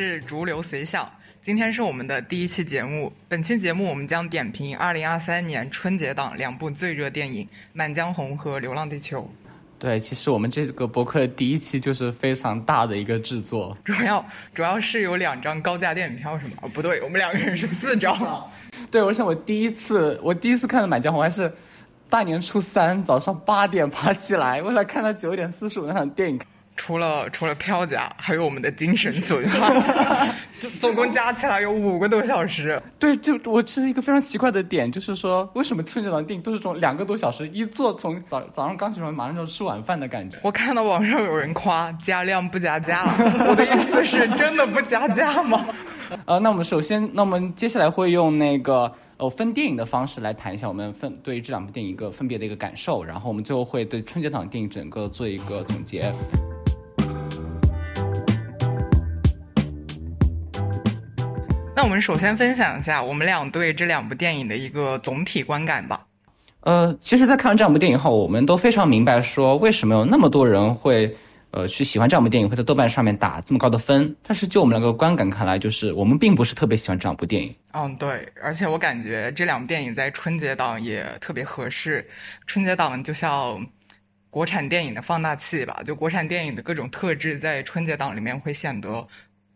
是逐流随想，今天是我们的第一期节目。本期节目我们将点评二零二三年春节档两部最热电影《满江红》和《流浪地球》。对，其实我们这个博客的第一期就是非常大的一个制作，主要主要是有两张高价电影票，是吗？哦，不对，我们两个人是四张。对，而且我第一次我第一次看的《满江红》还是大年初三早上八点爬起来，为了看到九点四十五那场电影。除了除了票价，还有我们的精神损耗，就总共加起来有五个多小时。对，就我是一个非常奇怪的点，就是说为什么春节档电影都是这种两个多小时，一坐从早早上刚起床马上就吃晚饭的感觉。我看到网上有人夸加量不加价，我的意思是真的不加价吗？呃，那我们首先，那我们接下来会用那个呃分电影的方式来谈一下我们分对于这两部电影一个分别的一个感受，然后我们最后会对春节档电影整个做一个总结。那我们首先分享一下我们俩对这两部电影的一个总体观感吧。呃，其实，在看完这两部电影后，我们都非常明白，说为什么有那么多人会呃去喜欢这两部电影，会在豆瓣上面打这么高的分。但是，就我们两个观感看来，就是我们并不是特别喜欢这两部电影。嗯，对，而且我感觉这两部电影在春节档也特别合适。春节档就像国产电影的放大器吧，就国产电影的各种特质在春节档里面会显得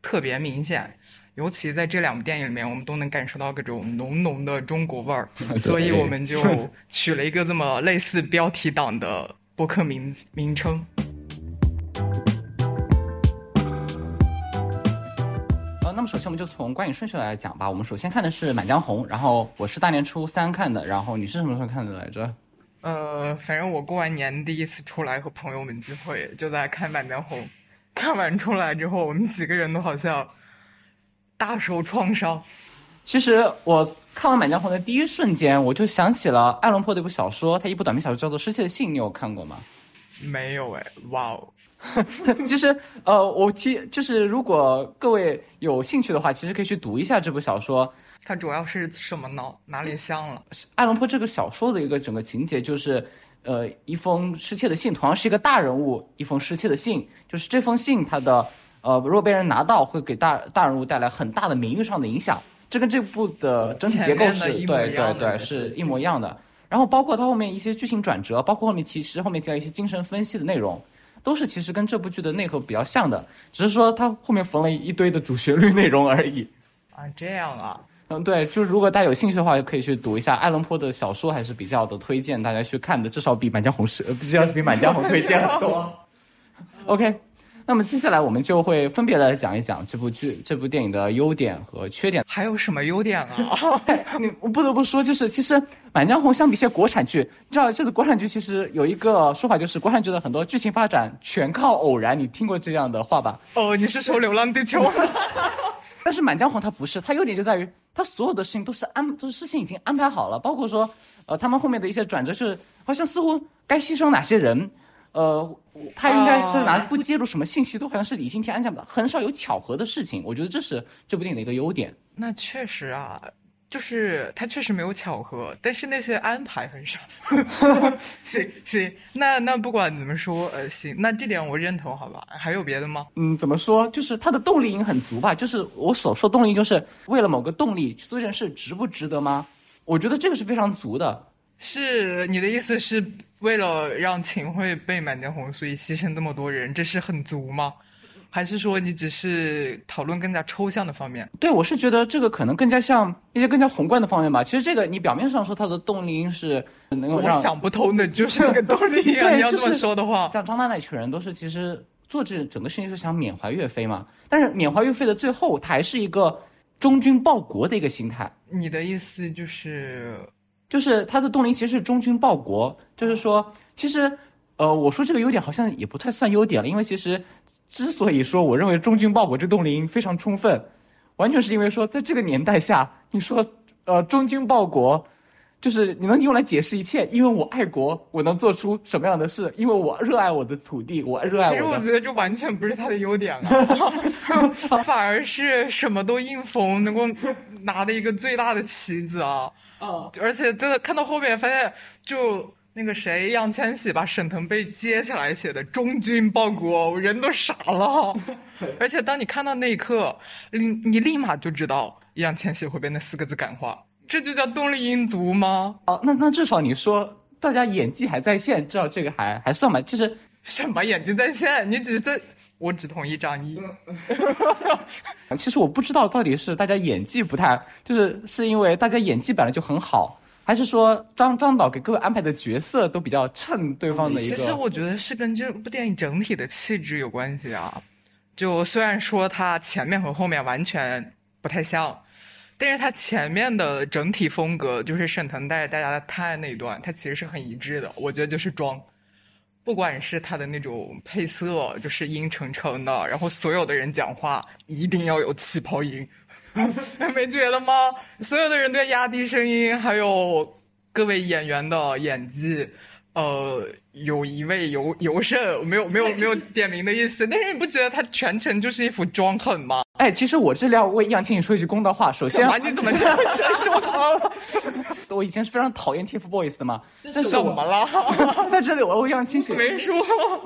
特别明显。尤其在这两部电影里面，我们都能感受到各种浓浓的中国味儿，所以我们就 取了一个这么类似标题党的播客名名称。呃，那么首先我们就从观影顺序来讲吧。我们首先看的是《满江红》，然后我是大年初三看的，然后你是什么时候看的来着？呃，反正我过完年第一次出来和朋友们聚会，就在看《满江红》，看完出来之后，我们几个人都好像。大受创伤。其实我看完《满江红》的第一瞬间，我就想起了爱伦坡的一部小说，他一部短篇小说叫做《失窃的信》，你有看过吗？没有哎，哇哦！其实呃，我提就是如果各位有兴趣的话，其实可以去读一下这部小说。它主要是什么呢？哪里像了？爱伦坡这个小说的一个整个情节就是，呃，一封失窃的信，同样是一个大人物，一封失窃的信，就是这封信它的。呃，如果被人拿到，会给大大人物带来很大的名誉上的影响。这跟这部的整体结构是对对对，是一模一样的。然后包括它后面一些剧情转折，包括后面其实后面提到一些精神分析的内容，都是其实跟这部剧的内核比较像的，只是说它后面缝了一堆的主旋律内容而已。啊，这样啊。嗯，对，就是如果大家有兴趣的话，就可以去读一下爱伦坡的小说，还是比较的推荐大家去看的，至少比《满江红》是，至少是比《满江红》推荐很多。OK。那么接下来我们就会分别来讲一讲这部剧、这部电影的优点和缺点。还有什么优点啊？你我不得不说，就是其实《满江红》相比一些国产剧，你知道，这个国产剧其实有一个说法，就是国产剧的很多剧情发展全靠偶然。你听过这样的话吧？哦，你是说《流浪地球》？但是《满江红》它不是，它优点就在于它所有的事情都是安，都是事情已经安排好了，包括说，呃，他们后面的一些转折，就是好像似乎该牺牲哪些人。呃，他应该是哪不揭露什么信息，都好像是理性天安排的，很少有巧合的事情。我觉得这是这部电影的一个优点。那确实啊，就是他确实没有巧合，但是那些安排很少。行行，那那不管怎么说，呃，行，那这点我认同，好吧？还有别的吗？嗯，怎么说？就是他的动力应很足吧？就是我所说动力，就是为了某个动力去做这件事，值不值得吗？我觉得这个是非常足的。是你的意思是？为了让秦桧被满江红，所以牺牲这么多人，这是很足吗？还是说你只是讨论更加抽象的方面？对，我是觉得这个可能更加像一些更加宏观的方面吧。其实这个你表面上说它的动力是能够让我想不通的，就是这个动力啊！你要这么说的话，像张大那一群人都是其实做这整个事情是想缅怀岳飞嘛。但是缅怀岳飞的最后，他还是一个忠君报国的一个心态。你的意思就是？就是他的动力其实是忠君报国，就是说，其实，呃，我说这个优点好像也不太算优点了，因为其实，之所以说我认为忠君报国这动力非常充分，完全是因为说在这个年代下，你说，呃，忠君报国，就是你能用来解释一切，因为我爱国，我能做出什么样的事，因为我热爱我的土地，我热爱我。其实我觉得这完全不是他的优点啊，反而是什么都应逢，能够拿的一个最大的棋子啊。哦，而且真的看到后面发现，就那个谁，易烊千玺把沈腾被接下来写的“忠君报国”，我人都傻了。而且当你看到那一刻，你你立马就知道易烊千玺会被那四个字感化，这就叫动力因足吗？哦，那那至少你说大家演技还在线，至少这个还还算吧。就是什么演技在线？你只是我只同意张译。其实我不知道到底是大家演技不太，就是是因为大家演技本来就很好。还是说张张导给各位安排的角色都比较衬对方的一个？其实我觉得是跟这部电影整体的气质有关系啊。就虽然说它前面和后面完全不太像，但是它前面的整体风格，就是沈腾带着大家探案那一段，它其实是很一致的。我觉得就是装，不管是他的那种配色，就是阴沉沉的，然后所有的人讲话一定要有气泡音。没觉得吗？所有的人都压低声音，还有各位演员的演技，呃，有一位尤尤胜，没有没有没有点名的意思，但是你不觉得他全程就是一副装狠吗？哎，其实我这里要为易烊千玺说一句公道话，首先，你怎么这样说 他了？我以前是非常讨厌 TFBOYS 的嘛，但是怎么了？在这里我要为易烊千玺没说，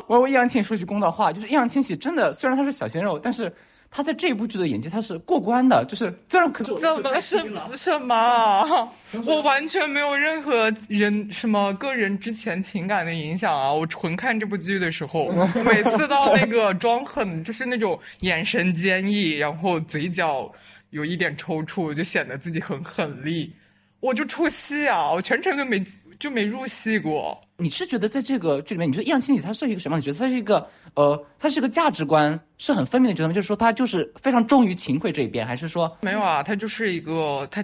我要为易烊千玺说句公道话，就是易烊千玺真的虽然他是小鲜肉，但是。他在这部剧的演技他是过关的，就是虽然可怎么是什么？我完全没有任何人什么个人之前情感的影响啊！我纯看这部剧的时候，每次到那个装狠，就是那种眼神坚毅，然后嘴角有一点抽搐，就显得自己很狠厉，我就出戏啊！我全程就没就没入戏过。你是觉得在这个剧里面，你觉得易烊千玺他是一个什么样的角色？他是一个呃，他是一个价值观是很分明的角色吗？就是说他就是非常忠于秦桧这一边，还是说没有啊？他就是一个他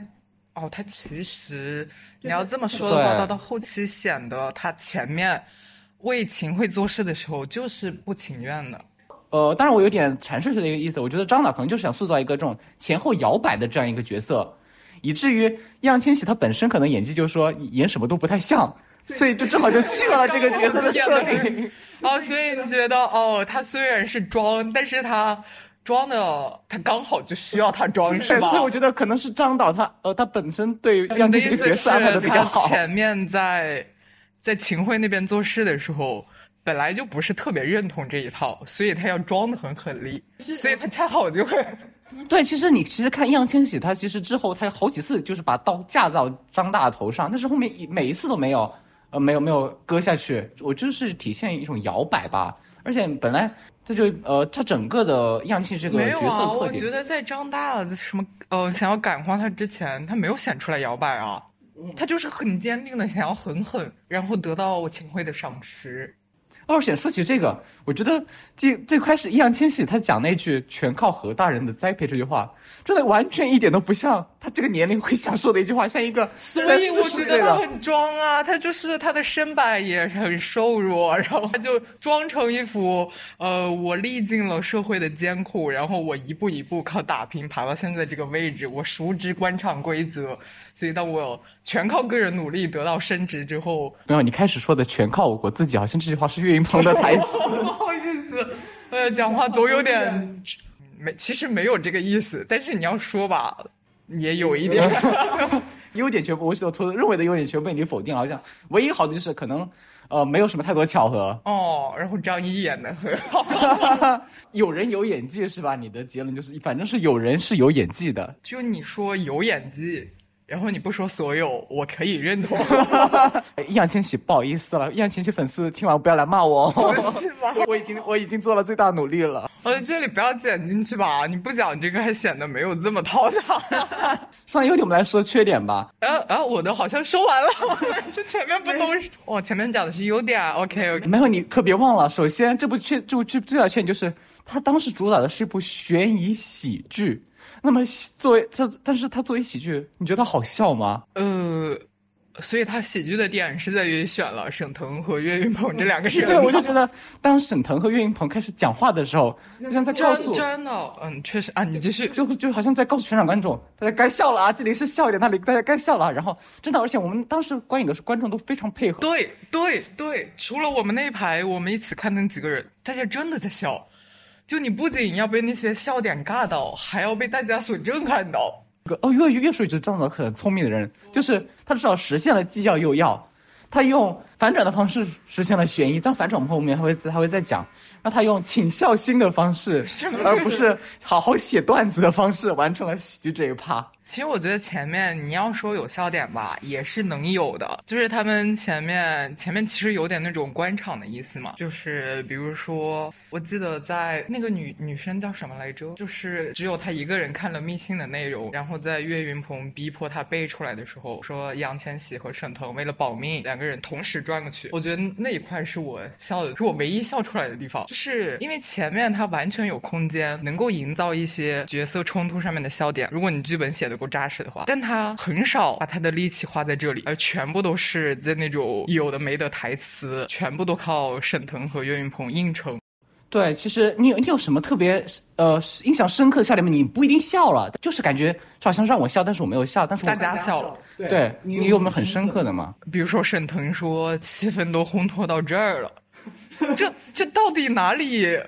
哦，他其实你要这么说的话，他到后期显得他前面为秦桧做事的时候就是不情愿的。呃，当然我有点阐释的一个意思，我觉得张导可能就是想塑造一个这种前后摇摆的这样一个角色，以至于易烊千玺他本身可能演技就是说演什么都不太像。所以就正好就契合了这个角色的设定。哦，所以你觉得哦，他虽然是装，但是他装的他刚好就需要他装，是吧？所以我觉得可能是张导他呃他本身对杨这个角色安排的比较好。前面在在秦桧那边做事的时候，本来就不是特别认同这一套，所以他要装的很狠厉，所以他恰好就会。对，其实你其实看易烊千玺，他其实之后他好几次就是把刀架到张大头上，但是后面每一次都没有。呃，没有没有割下去，我就是体现一种摇摆吧。而且本来这就呃，他整个的样气这个角色特点，啊，我觉得在张大什么呃想要感化他之前，他没有显出来摇摆啊，他就是很坚定的想要狠狠，然后得到秦桧的赏识。二显说起这个，我觉得最最开始易烊千玺他讲那句“全靠何大人的栽培”这句话，真的完全一点都不像他这个年龄会想说的一句话，像一个。所以我觉得他很装啊，他就是他的身板也很瘦弱，然后他就装成一副呃，我历尽了社会的艰苦，然后我一步一步靠打拼爬到现在这个位置，我熟知官场规则，所以当我全靠个人努力得到升职之后，没有你开始说的全靠我自己，好像这句话是。岳云鹏的台词，不好意思，呃，讲话总有点没，其实没有这个意思，但是你要说吧，也有一点 优点全部，我所认为的优点全部被你否定了。好像唯一好的就是可能，呃，没有什么太多巧合哦。然后张译演的很好，有人有演技是吧？你的结论就是，反正是有人是有演技的。就你说有演技。然后你不说所有，我可以认同。易烊千玺，不好意思了，易烊千玺粉丝听完不要来骂我。是吗？我已经我已经做了最大努力了。呃，这里不要剪进去吧，你不讲这个还显得没有这么讨巧。说完优点，我们来说缺点吧。呃啊，我的好像说完了，这前面不都是？哦，前面讲的是优点。OK OK。没有，你可别忘了，首先这部缺这部剧最大的缺点就是，它当时主打的是一部悬疑喜剧。那么作为这，但是他作为喜剧，你觉得好笑吗？呃，所以他喜剧的点是在于选了沈腾和岳云鹏这两个人。对，我就觉得当沈腾和岳云鹏开始讲话的时候，就像在告诉真的，嗯，确实啊，你继续，就就好像在告诉全场观众，大家该笑了啊，这里是笑点，那里大家该笑了。然后真的，而且我们当时观影的时候，观众都非常配合。对对对，除了我们那一排，我们一起看那几个人，大家真的在笑。就你不仅要被那些笑点尬到，还要被大家所震撼到。哦，越越说越觉得张导很聪明的人，就是他至少实现了既要又要。他用反转的方式实现了悬疑，但反转后面他会还会再讲，让他用请笑星的方式，而不是好好写段子的方式完成了喜剧这一趴。其实我觉得前面你要说有笑点吧，也是能有的。就是他们前面前面其实有点那种官场的意思嘛，就是比如说，我记得在那个女女生叫什么来着？就是只有她一个人看了密信的内容，然后在岳云鹏逼迫她背出来的时候，说杨千玺和沈腾为了保命，两个人同时转过去。我觉得那一块是我笑的，是我唯一笑出来的地方，就是因为前面他完全有空间能够营造一些角色冲突上面的笑点。如果你剧本写的。够扎实的话，但他很少把他的力气花在这里，而全部都是在那种有的没的台词，全部都靠沈腾和岳云鹏硬撑。对，其实你有你有什么特别呃印象深刻的笑点吗？你不一定笑了，就是感觉好像让我笑，但是我没有笑，但是大家笑了。对，你有没有很深刻的吗？比如说沈腾说气氛都烘托到这儿了，这这到底哪里？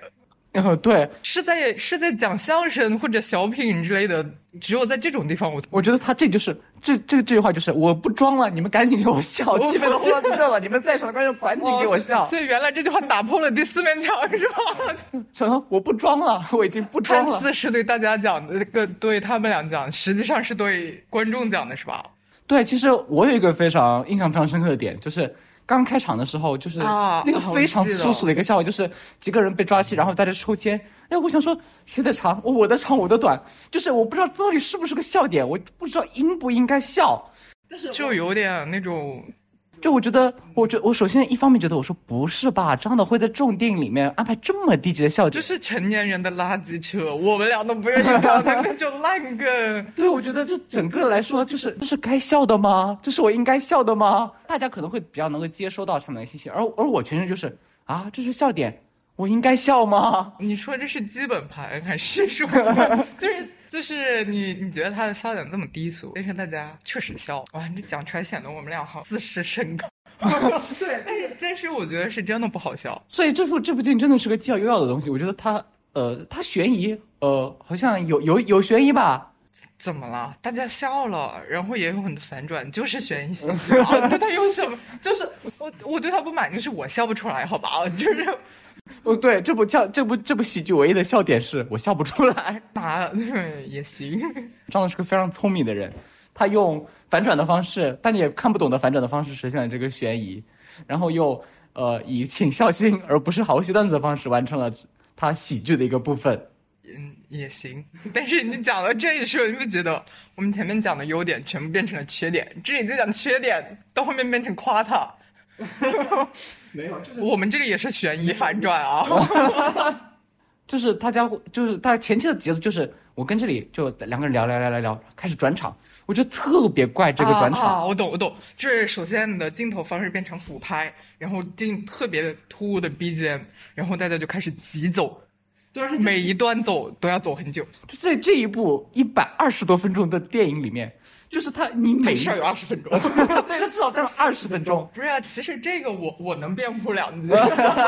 哦，对，是在是在讲相声或者小品之类的，只有在这种地方，我我觉得他这就是这这这句话就是我不装了，你们赶紧给我笑，气氛都到这了，你们在场的观众赶紧给我笑。所以原来这句话打破了第四面墙，是吧？成，我不装了，我已经不装了。四是对大家讲的，个对他们俩讲，实际上是对观众讲的，是吧？对，其实我有一个非常印象非常深刻的点，就是。刚开场的时候，就是那个非常粗俗的一个笑话，就是几个人被抓起，然后在这抽签。哎，我想说谁的长？我的长，我的短，就是我不知道到底是不是个笑点，我不知道应不应该笑，就有点那种。就我觉得，我觉我首先一方面觉得，我说不是吧，这样的会在这种电影里面安排这么低级的笑点，就是成年人的垃圾车，我们俩都不愿意讲那就烂梗。对，我觉得这整个来说，就是这是该笑的吗？这是我应该笑的吗？大家可能会比较能够接收到上面的信息，而而我全程就是啊，这是笑点。我应该笑吗？你说这是基本盘还是说，就是就是你你觉得他的笑点这么低俗，但是大家确实笑哇！你这讲出来显得我们俩好自视甚高。对，但是但是我觉得是真的不好笑。所以这部这部电影真的是个既要又要的东西。我觉得它呃它悬疑呃好像有有有悬疑吧？怎么了？大家笑了，然后也有很多反转，就是悬疑喜剧。对他有什么？就是我我对他不满，就是我笑不出来，好吧？就是。哦，对，这部笑这部这部喜剧唯一的笑点是我笑不出来，啊，也行。张总是个非常聪明的人，他用反转的方式，但你也看不懂的反转的方式实现了这个悬疑，然后又呃以请笑星而不是好戏段子的方式完成了他喜剧的一个部分。嗯，也行。但是你讲到这里时候，你会觉得我们前面讲的优点全部变成了缺点，这里在讲缺点，到后面变成夸他。没有，我们这个也是悬疑反转啊，就是大家就是大家前期的节奏就是我跟这里就两个人聊聊聊聊聊，开始转场，我觉得特别怪这个转场。我懂我懂，就是首先你的镜头方式变成俯拍，然后进特别突兀的 BGM，，然后大家就开始急走，每一段走都要走很久。就在这一部一百二十多分钟的电影里面。就是他，你每事儿有二十分钟，对他至少占了二十分钟。不是啊，其实这个我我能辩护两句，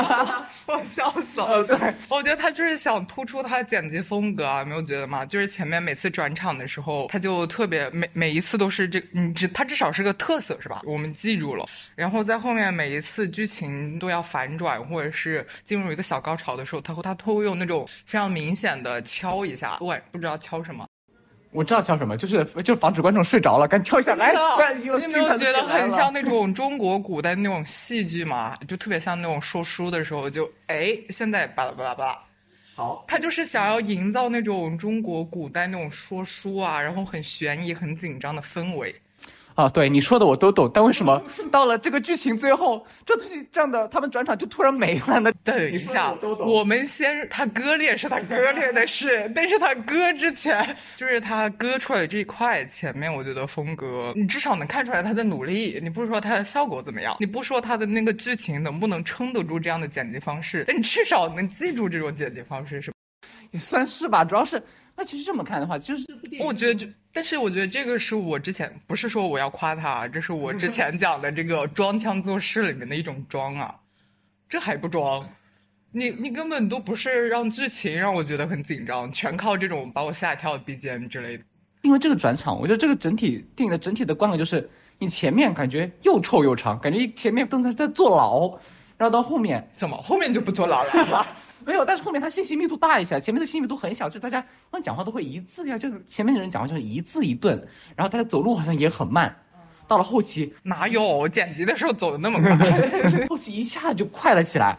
我笑死了。对，我觉得他就是想突出他的剪辑风格啊，没有觉得吗？就是前面每次转场的时候，他就特别每每一次都是这，你至他至少是个特色是吧？我们记住了。然后在后面每一次剧情都要反转或者是进入一个小高潮的时候，他会他都会用那种非常明显的敲一下，对，不知道敲什么。我知道叫什么，就是就是防止观众睡着了，赶紧跳一下来。你有没有觉得很像那种中国古代那种戏剧嘛？就特别像那种说书的时候，就哎，现在巴拉巴拉巴拉。好，他就是想要营造那种中国古代那种说书啊，然后很悬疑、很紧张的氛围。啊，对你说的我都懂，但为什么到了这个剧情最后，这东西这样的他们转场就突然没了呢？等一下，我们先他割裂是他割裂的事，但是他割之前就是他割出来的这一块前面，我觉得风格你至少能看出来他的努力。你不是说他的效果怎么样，你不说他的那个剧情能不能撑得住这样的剪辑方式，但你至少能记住这种剪辑方式是？也算是吧，主要是。那其实这么看的话，就是我觉得就，但是我觉得这个是我之前不是说我要夸他，这是我之 前讲的这个装腔作势里面的一种装啊，这还不装？你你根本都不是让剧情让我觉得很紧张，全靠这种把我吓一跳的 BGM 之类的。因为这个转场，我觉得这个整体电影的整体的观感就是你前面感觉又臭又长，感觉前面邓才是在坐牢，然后到后面怎么后面就不坐牢了？没有，但是后面他信息密度大一些，前面的信息密度很小，就大家好像讲话都会一字呀，就是前面的人讲话就是一字一顿，然后大家走路好像也很慢。到了后期哪有剪辑的时候走的那么快？后期一下就快了起来，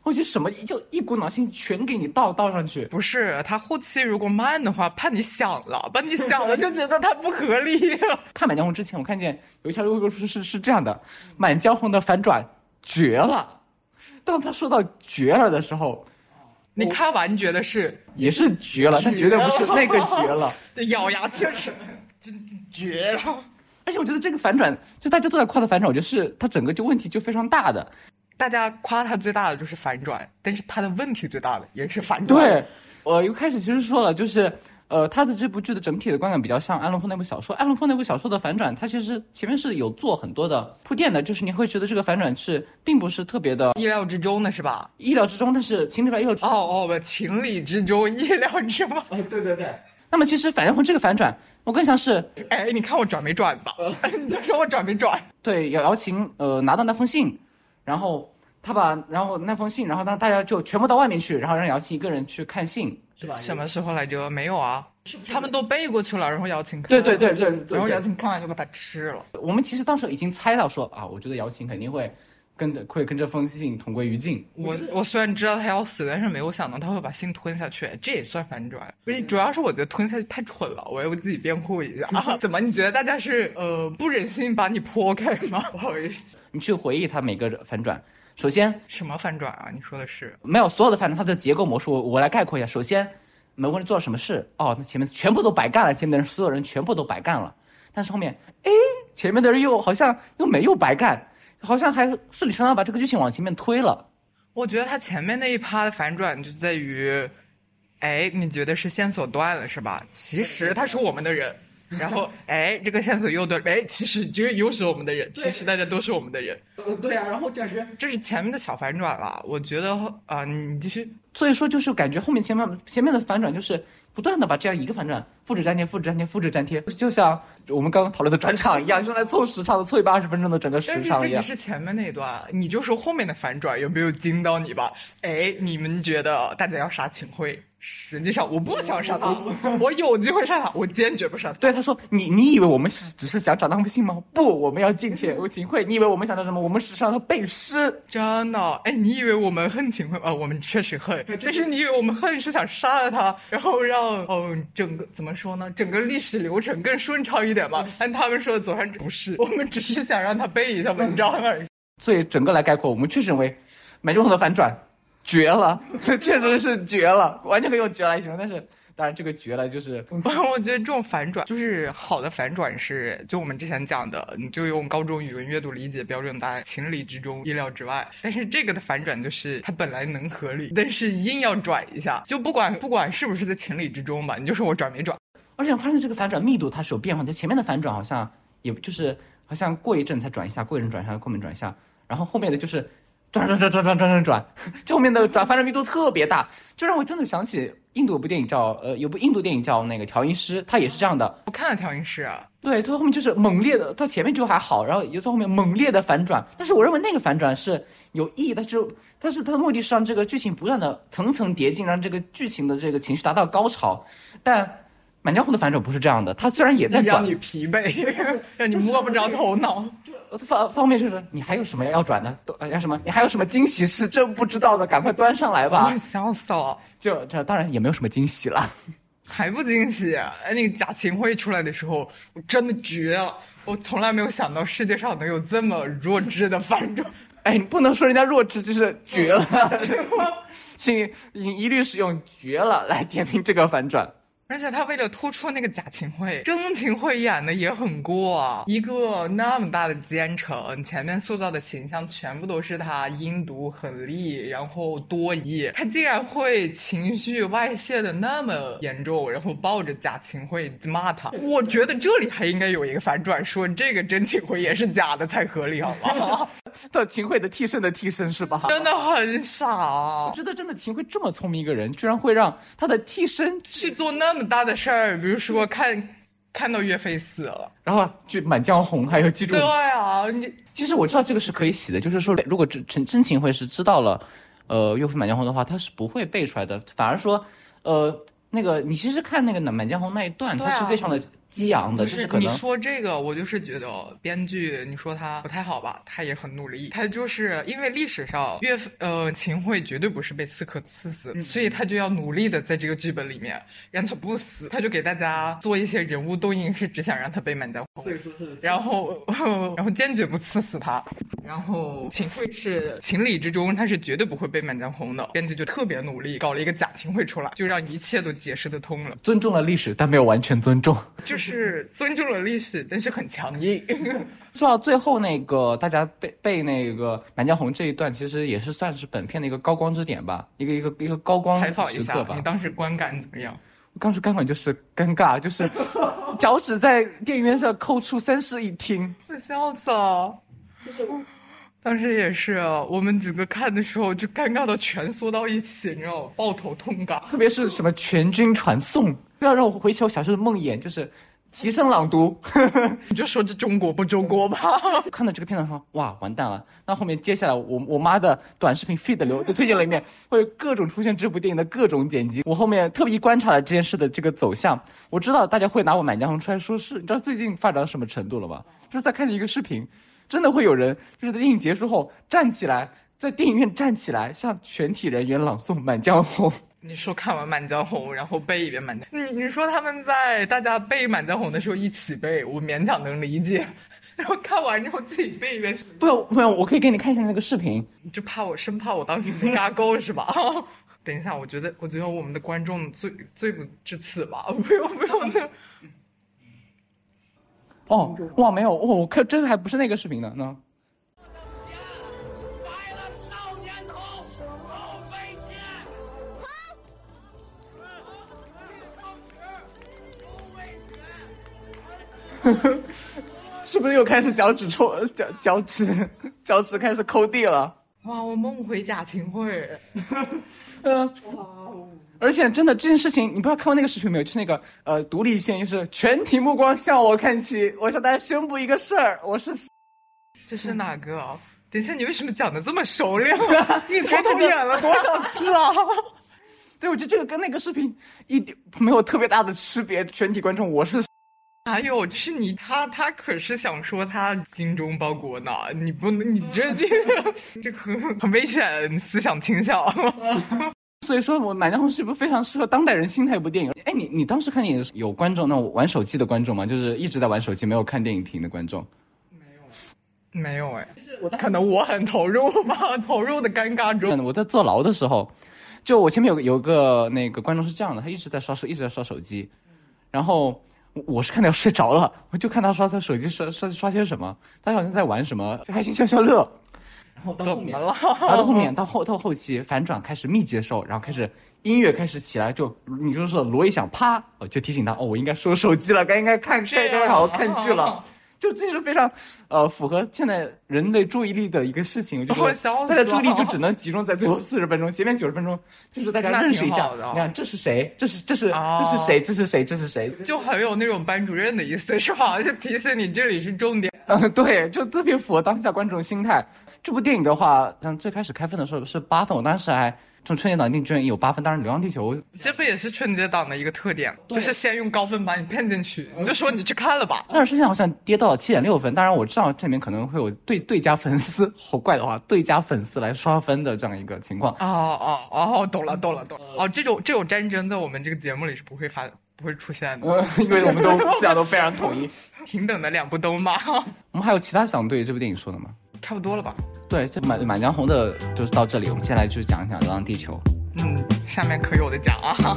后期什么就一股脑性全给你倒倒上去。不是他后期如果慢的话，怕你想了，把你想了就觉得他不合理。看《满江红》之前，我看见有一条微博说是是这样的，《满江红》的反转绝了。当他说到绝了的时候，你看完觉得是也是绝了，但绝对不是那个绝了，这咬牙切齿，真绝了。而且我觉得这个反转，就大家都在夸的反转，我觉得是它整个就问题就非常大的。大家夸它最大的就是反转，但是它的问题最大的也是反转。对，我一开始其实说了，就是呃，他的这部剧的整体的观感比较像安龙峰那部小说。安龙峰那部小说的反转，它其实前面是有做很多的铺垫的，就是你会觉得这个反转是并不是特别的意料之中的，是吧？意料之中，但是情理之外，意料之哦哦不，情理之中，意料之外。哦，对对对。那么其实反正这个反转，我更像是，哎，你看我转没转吧？你就说我转没转？对，姚姚琴呃拿到那封信，然后他把然后那封信，然后让大家就全部到外面去，然后让姚琴一个人去看信，是吧？什么时候来着？没有啊，他们都背过去了，然后姚琴看，对对对对，然后姚琴看完就把它吃了。我们其实当时已经猜到说啊，我觉得姚琴肯定会。跟着会跟这封信同归于尽。我我虽然知道他要死，但是没有想到他会把信吞下去，这也算反转。不是，主要是我觉得吞下去太蠢了，我要为自己辩护一下。啊怎么？你觉得大家是呃不忍心把你剖开吗？不好意思，你去回忆他每个反转。首先，什么反转啊？你说的是没有所有的反转，它的结构模式，我我来概括一下。首先，美国人做了什么事？哦，那前面全部都白干了，前面的人所有人全部都白干了。但是后面，哎，前面的人又好像又没有白干。好像还顺理成章把这个剧情往前面推了。我觉得他前面那一趴的反转就在于，哎，你觉得是线索断了是吧？其实他是我们的人。然后，哎，这个线索又对，哎，其实这又是我们的人。其实大家都是我们的人。对啊，然后感觉这是前面的小反转了。我觉得啊，你继续。所以说，就是感觉后面前面前面的反转就是。不断的把这样一个反转复制粘贴，复制粘贴，复制粘贴，就像我们刚刚讨论的转场一样，用来凑时长的，凑一百二十分钟的整个时长一样。这是前面那一段，你就说后面的反转有没有惊到你吧？哎，你们觉得大家要杀秦桧？实际上我不想杀他，我有机会杀他，我坚决不杀他。对他说：“你你以为我们是只是想找那封信吗？不，我们要进去秦桧。你以为我们想到什么？我们是让他背诗。真的？哎，你以为我们恨秦桧啊？我们确实恨，但是你以为我们恨是想杀了他，然后让嗯整个怎么说呢？整个历史流程更顺畅一点吗？按他们说的，左山不是，我们只是想让他背一下文章而已。所以整个来概括，我们确实认为满江红的反转。”绝了，确实是绝了，完全可以用绝来形容。但是，当然这个绝了就是，我觉得这种反转就是好的反转是，就我们之前讲的，你就用高中语文阅读理解标准答案，情理之中，意料之外。但是这个的反转就是它本来能合理，但是硬要转一下，就不管 不管是不是在情理之中吧，你就说我转没转。而且我发现这个反转密度它是有变化，就前面的反转好像也就是好像过一阵才转一下，过一阵转一下，过面转一下，然后后面的就是。转转转转转转转转，这 后面的转反转密度特别大，就让我真的想起印度有部电影叫呃，有部印度电影叫那个调音师，他也是这样的。我看了调音师啊，对，他后面就是猛烈的，他前面就还好，然后又在后面猛烈的反转。但是我认为那个反转是有意义的，就但是它的目的是让这个剧情不断的层层叠进，让这个剧情的这个情绪达到高潮。但《满江红》的反转不是这样的，它虽然也在让你疲惫，让你摸不着头脑。方方面就是你还有什么要转的？都要什么？你还有什么惊喜是朕不知道的？赶快端上来吧！笑死了！就这当然也没有什么惊喜了，还不惊喜？哎，那个贾秦桧出来的时候，我真的绝了！我从来没有想到世界上能有这么弱智的反转。哎，你不能说人家弱智，就是绝了！请一律使用“绝了”来点评这个反转。而且他为了突出那个假秦桧，真秦桧演的也很过，一个那么大的奸臣，前面塑造的形象全部都是他阴毒狠戾，然后多疑，他竟然会情绪外泄的那么严重，然后抱着假秦桧骂他。我觉得这里还应该有一个反转，说这个真秦桧也是假的才合理，好吗？到秦桧的替身的替身是吧？真的很傻。我觉得真的秦桧这么聪明一个人，居然会让他的替身去做那。那么大的事儿，比如说看看到岳飞死了。然后就《满江红》，还有记住对啊，你其实我知道这个是可以洗的，就是说，如果真真真秦桧是知道了，呃，岳飞《满江红》的话，他是不会背出来的，反而说，呃，那个你其实看那个《满江红》那一段，他是非常的激昂的，就是可能说这个，我就是觉得编剧，你说他不太好吧？他也很努力，他就是因为历史上岳飞呃秦桧绝对不是被刺客刺死，嗯所以他就要努力的在这个剧本里面让他不死，他就给大家做一些人物动因，是只想让他被满江红。所以说是然后，然后坚决不刺死他。然后秦桧是情理之中，他是绝对不会被满江红的。编剧就特别努力，搞了一个假秦桧出来，就让一切都解释得通了。尊重了历史，但没有完全尊重。就是尊重了历史，但是很强硬。说到最后那个大家背背那个《满江红》这一段，其实也是算是本片的一个高光之点吧，一个一个一个高光采访一时刻吧，你。当时观感怎么样？我当时观感就是尴尬，就是 脚趾在电影院上抠出三室一厅。我笑死了。当时也是，我们几个看的时候就尴尬到蜷缩到一起，你知道吗？抱头痛感。特别是什么全军传送，要让我回起我小时候的梦魇，就是齐声朗读。你就说这中国不中国吧？看到这个片段说，哇，完蛋了！那后面接下来我我妈的短视频 feed 流就推荐了一面会有各种出现这部电影的各种剪辑。我后面特别观察了这件事的这个走向，我知道大家会拿我《满江红》出来说事。你知道最近发展到什么程度了吗？就是在看着一个视频，真的会有人就是在电影结束后站起来，在电影院站起来，向全体人员朗诵《满江红》。你说看完《满江红》，然后背一遍《满江》，你你说他们在大家背《满江红》的时候一起背，我勉强能理解。然后看完之后自己背一遍，不用不用，我可以给你看一下那个视频。你就怕我生怕我当时没嘎够是吧？等一下，我觉得我觉得我们的观众最最不至此吧，不用不用这。哦，哇，没有，哦，我看真的还不是那个视频呢，呢。是不是又开始脚趾抽脚脚趾 脚趾开始抠地了？哇，我梦回贾秦桧，嗯、而且真的这件事情，你不知道看过那个视频没有？就是那个呃，独立宣言是全体目光向我看齐，我向大家宣布一个事儿，我是这是哪个？等一下，你为什么讲的这么熟练啊？你偷偷演了多少次啊？对，我觉得这个跟那个视频一点没有特别大的区别。全体观众，我是还有就是你他他可是想说他精忠报国呢，你不能你这这个 这个很很危险思想倾向。所以说我《满江红》是一部非常适合当代人心态一部电影。哎，你你当时看电影有观众那种玩手机的观众吗？就是一直在玩手机没有看电影屏的观众？没有没有哎，可能我很投入吧，投入的尴尬中。嗯，我在坐牢的时候，就我前面有个有个那个观众是这样的，他一直在刷手，一直在刷手机，然后我我是看到要睡着了，我就看他刷他手机刷刷刷些什么，他好像在玩什么，就开心消消乐。然后到后面，了？然后到后面到后到后期反转开始密集的时候，然后开始音乐开始起来，就你就说锣一响，啪，我就提醒他哦，我应该收手机了，该应该看该该好好看剧了。就这是非常，呃，符合现在人类注意力的一个事情。我觉得我笑大家注意力就 只能集中在最后四十分钟，前面九十分钟就是大家认识一下。你看这是谁？这是这是、哦这是谁？这是谁？这是谁？就很有那种班主任的意思是吧？就提醒你这里是重点。嗯，对，就特别符合当下观众心态。这部电影的话，像最开始开分的时候是八分，我当时还从春节档定居然有八分，当然《流浪地球》这不也是春节档的一个特点，就是先用高分把你骗进去，你就说你去看了吧。但是现在好像跌到了七点六分。当然我知道这里面可能会有对对家粉丝，好怪的话，对家粉丝来刷分的这样一个情况。哦哦哦，懂了懂了懂了。哦，这种这种战争在我们这个节目里是不会发不会出现的，呃，因为我们都思想都非常统一。平等的两部都骂，我们还有其他想对这部电影说的吗？差不多了吧？对，这满满江红的就是到这里，我们先来就是讲一讲《流浪地球》。嗯，下面可有的讲啊。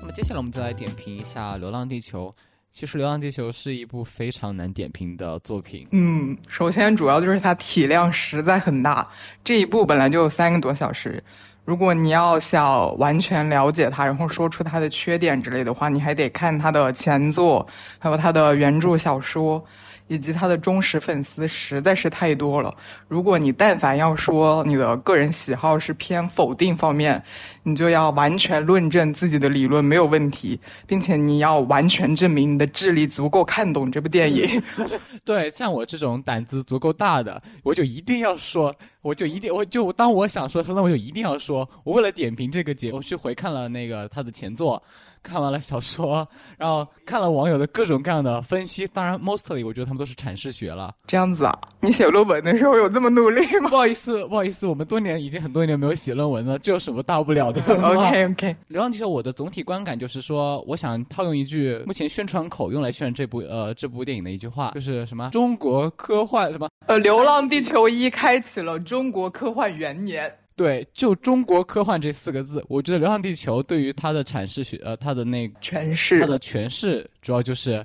那么接下来我们就来点评一下《流浪地球》。其实《流浪地球》是一部非常难点评的作品。嗯，首先主要就是它体量实在很大，这一部本来就有三个多小时。如果你要想完全了解他，然后说出他的缺点之类的话，你还得看他的前作，还有他的原著小说。以及他的忠实粉丝实在是太多了。如果你但凡要说你的个人喜好是偏否定方面，你就要完全论证自己的理论没有问题，并且你要完全证明你的智力足够看懂这部电影。对，像我这种胆子足够大的，我就一定要说，我就一定，我就当我想说的时候，那我就一定要说。我为了点评这个节，我去回看了那个他的前作。看完了小说，然后看了网友的各种各样的分析，当然 mostly 我觉得他们都是阐释学了。这样子啊？你写论文的时候有这么努力吗？不好意思，不好意思，我们多年已经很多年没有写论文了，这有什么大不了的？OK OK。流浪地球，我的总体观感就是说，我想套用一句目前宣传口用来宣传这部呃这部电影的一句话，就是什么中国科幻什么呃，流浪地球一开启了中国科幻元年。对，就中国科幻这四个字，我觉得《流浪地球》对于它的阐释学，呃，它的那诠释，它的诠释主要就是，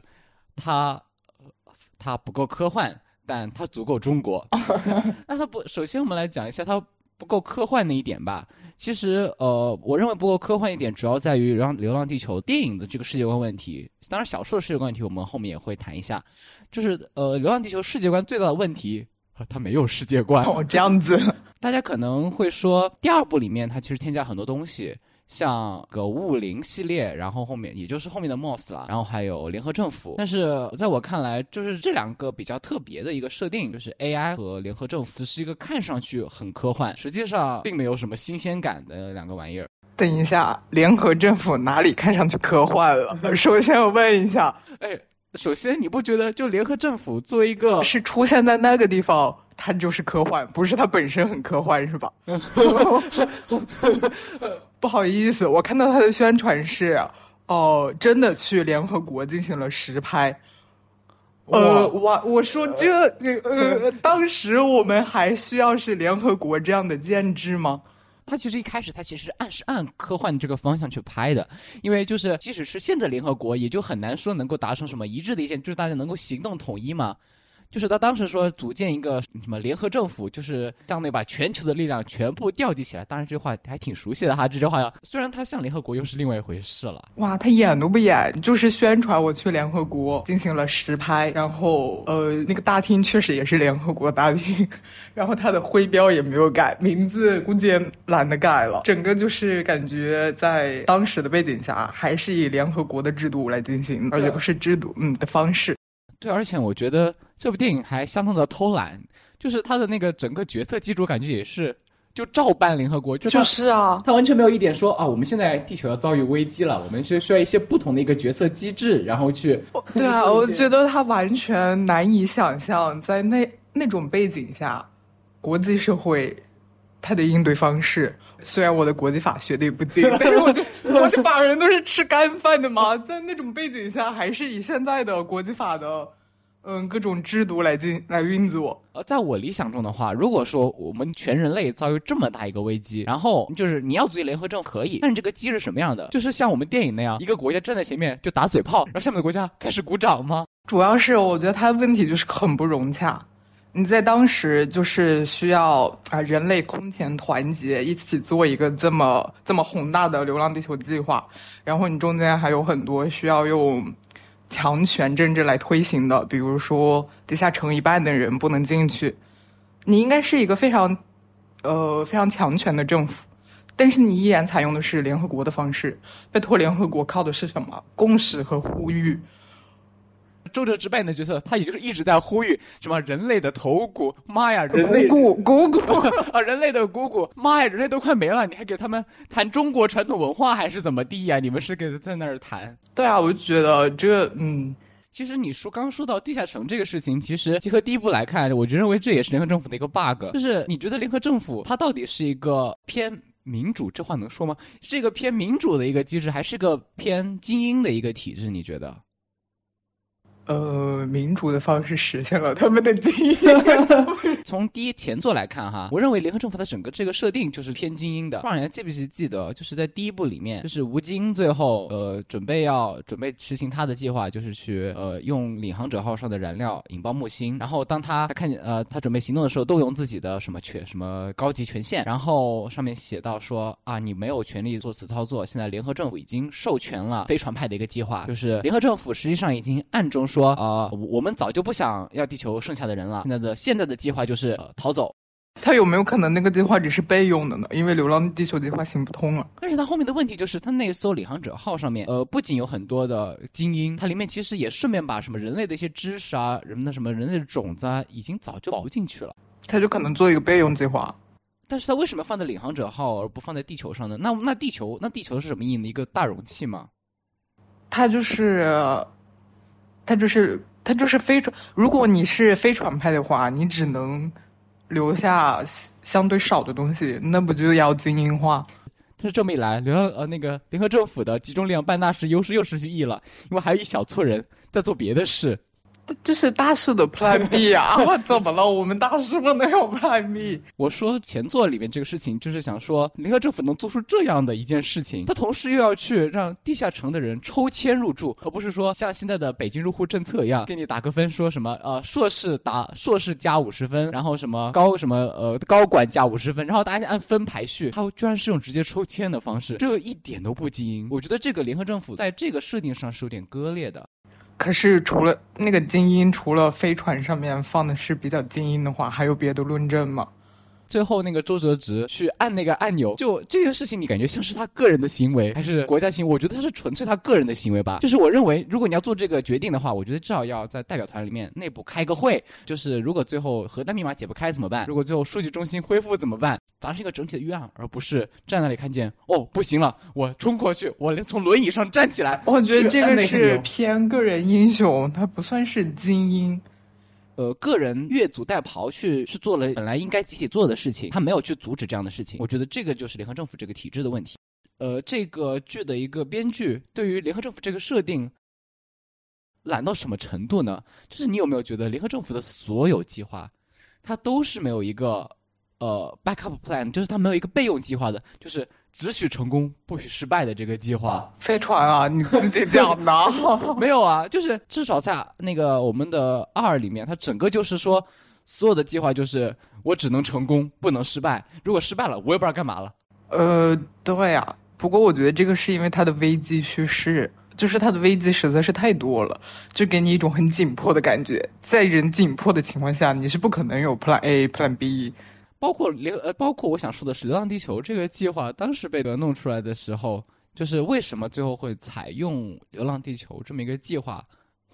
它，它不够科幻，但它足够中国。那它不，首先我们来讲一下它不够科幻那一点吧。其实，呃，我认为不够科幻一点，主要在于《流浪流浪地球》电影的这个世界观问题。当然，小说的世界观问题我们后面也会谈一下。就是，呃，《流浪地球》世界观最大的问题。它没有世界观哦，这样子，大家可能会说，第二部里面它其实添加很多东西，像个物灵系列，然后后面也就是后面的 Moss 了，然后还有联合政府。但是在我看来，就是这两个比较特别的一个设定，就是 AI 和联合政府，只是一个看上去很科幻，实际上并没有什么新鲜感的两个玩意儿。等一下，联合政府哪里看上去科幻了？首先我问一下，哎。首先，你不觉得就联合政府作为一个是出现在那个地方，它就是科幻，不是它本身很科幻，是吧？不好意思，我看到他的宣传是哦，真的去联合国进行了实拍。呃，我我说这呃，当时我们还需要是联合国这样的建制吗？他其实一开始，他其实按是按科幻这个方向去拍的，因为就是即使是现在联合国，也就很难说能够达成什么一致的意见，就是大家能够行动统一嘛。就是他当时说组建一个什么联合政府，就是相当于把全球的力量全部调集起来。当然这句话还挺熟悉的哈，这句话呀，虽然他像联合国又是另外一回事了。哇，他演都不演，就是宣传我去联合国进行了实拍，然后呃那个大厅确实也是联合国大厅，然后他的徽标也没有改，名字估计也懒得改了。整个就是感觉在当时的背景下，还是以联合国的制度来进行，而且不是制度嗯的方式。对，而且我觉得这部电影还相当的偷懒，就是他的那个整个角色基础感觉也是就照搬联合国，就是啊，他完全没有一点说啊，我们现在地球要遭遇危机了，我们是需要一些不同的一个角色机制，然后去。对啊，我觉得他完全难以想象在那那种背景下，国际社会他的应对方式。虽然我的国际法学的也不精，但是我国际 法人都是吃干饭的嘛，在那种背景下，还是以现在的国际法的。嗯，各种制度来进来运作。呃，在我理想中的话，如果说我们全人类遭遇这么大一个危机，然后就是你要组建联合政可以，但是这个机是什么样的？就是像我们电影那样，一个国家站在前面就打嘴炮，然后下面的国家开始鼓掌吗？主要是我觉得他的问题就是很不融洽。你在当时就是需要啊，人类空前团结，一起做一个这么这么宏大的流浪地球计划，然后你中间还有很多需要用。强权政治来推行的，比如说地下城一半的人不能进去，你应该是一个非常，呃非常强权的政府，但是你依然采用的是联合国的方式。拜托，联合国靠的是什么？共识和呼吁。周哲直扮演的角色，他也就是一直在呼吁什么人类的头骨，妈呀，人类骨骨骨 啊，人类的骨骨，妈呀，人类都快没了，你还给他们谈中国传统文化还是怎么地呀？你们是给在那儿谈？对啊，我就觉得这嗯，其实你说刚说到地下城这个事情，其实结合第一步来看，我就认为这也是联合政府的一个 bug，就是你觉得联合政府它到底是一个偏民主，这话能说吗？是一个偏民主的一个机制，还是个偏精英的一个体制？你觉得？呃，民主的方式实现了他们的基因。从第一前作来看哈，我认为联合政府的整个这个设定就是偏精英的。不知道你还记不记得，就是在第一部里面，就是吴京最后呃准备要准备实行他的计划，就是去呃用领航者号上的燃料引爆木星。然后当他看见呃他准备行动的时候，动用自己的什么权什么高级权限，然后上面写到说啊你没有权利做此操作，现在联合政府已经授权了飞船派的一个计划，就是联合政府实际上已经暗中说啊、我们早就不想要地球剩下的人了，现在的现在的计划就、呃逃走。他有没有可能那个计划只是备用的呢？因为流浪地球计划行不通了。但是他后面的问题就是，他那艘领航者号上面，呃，不仅有很多的精英，它里面其实也顺便把什么人类的一些知识啊，人们的什么人类的种子啊，已经早就保进去了。他就可能做一个备用计划。但是他为什么放在领航者号而不放在地球上呢？那那地球那地球是什么意义呢？一个大容器吗？他就是，他就是他就是飞船。如果你是飞船派的话，你只能留下相对少的东西，那不就要精英化？但是这么一来，联合呃那个联合政府的集中力量办大事优势又失去意义了，因为还有一小撮人在做别的事。这是大师的 Plan B 啊！怎么了？我们大师不能有 Plan B。我说前作里面这个事情，就是想说联合政府能做出这样的一件事情，他同时又要去让地下城的人抽签入住，而不是说像现在的北京入户政策一样，给你打个分，说什么呃硕士打硕士加五十分，然后什么高什么呃高管加五十分，然后大家按分排序，他居然是用直接抽签的方式，这一点都不精英。我觉得这个联合政府在这个设定上是有点割裂的。可是除了那个精英，除了飞船上面放的是比较精英的话，还有别的论证吗？最后那个周哲直去按那个按钮，就这件事情，你感觉像是他个人的行为，还是国家行为？我觉得他是纯粹他个人的行为吧。就是我认为，如果你要做这个决定的话，我觉得至少要在代表团里面内部开个会。就是如果最后核弹密码解不开怎么办？如果最后数据中心恢复怎么办？达成一个整体的预案，而不是站那里看见哦不行了，我冲过去，我连从轮椅上站起来。我觉得这个是偏个人英雄，他不算是精英。呃，个人越俎代庖去去做了本来应该集体做的事情，他没有去阻止这样的事情。我觉得这个就是联合政府这个体制的问题。呃，这个剧的一个编剧对于联合政府这个设定懒到什么程度呢？就是你有没有觉得联合政府的所有计划，它都是没有一个呃 backup plan，就是它没有一个备用计划的，就是只许成功不许失败的这个计划。飞船啊，你自己讲的。没有啊，就是至少在那个我们的二里面，它整个就是说，所有的计划就是我只能成功，不能失败。如果失败了，我也不知道干嘛了。呃，对呀、不过我觉得这个是因为它的危机叙事，就是它的危机实在是太多了，就给你一种很紧迫的感觉。在人紧迫的情况下，你是不可能有 Plan A、Plan B。包括流呃，包括我想说的是，《流浪地球》这个计划当时被弄出来的时候，就是为什么最后会采用《流浪地球》这么一个计划，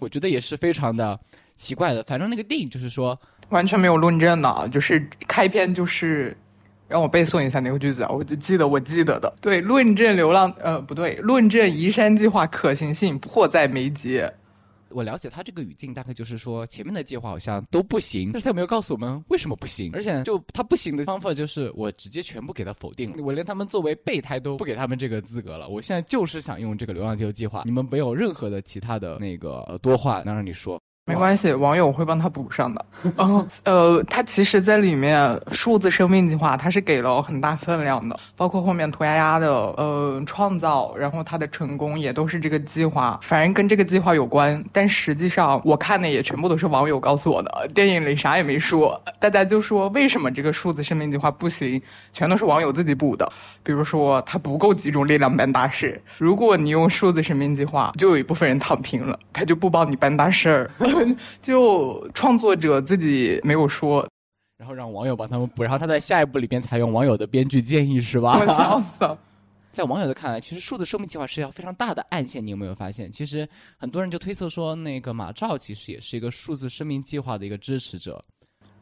我觉得也是非常的奇怪的。反正那个电影就是说，完全没有论证的，就是开篇就是让我背诵一下那个句子啊，我就记得我记得的。对，论证流浪呃不对，论证移山计划可行性迫在眉睫。我了解他这个语境，大概就是说前面的计划好像都不行，但是他有没有告诉我们为什么不行？而且就他不行的方法就是我直接全部给他否定了，我连他们作为备胎都不给他们这个资格了。我现在就是想用这个流浪地球计划，你们没有任何的其他的那个呃多话能让你说。没关系，网友会帮他补上的。然后，呃，他其实在里面数字生命计划，他是给了很大分量的，包括后面涂鸦鸦的呃创造，然后他的成功也都是这个计划，反正跟这个计划有关。但实际上我看的也全部都是网友告诉我的，电影里啥也没说，大家就说为什么这个数字生命计划不行，全都是网友自己补的。比如说他不够集中力量办大事，如果你用数字生命计划，就有一部分人躺平了，他就不帮你办大事儿。就创作者自己没有说，然后让网友帮他们补，然后他在下一步里边采用网友的编剧建议，是吧？我笑死了。在网友的看来，其实数字生命计划是一条非常大的暗线。你有没有发现？其实很多人就推测说，那个马照其实也是一个数字生命计划的一个支持者。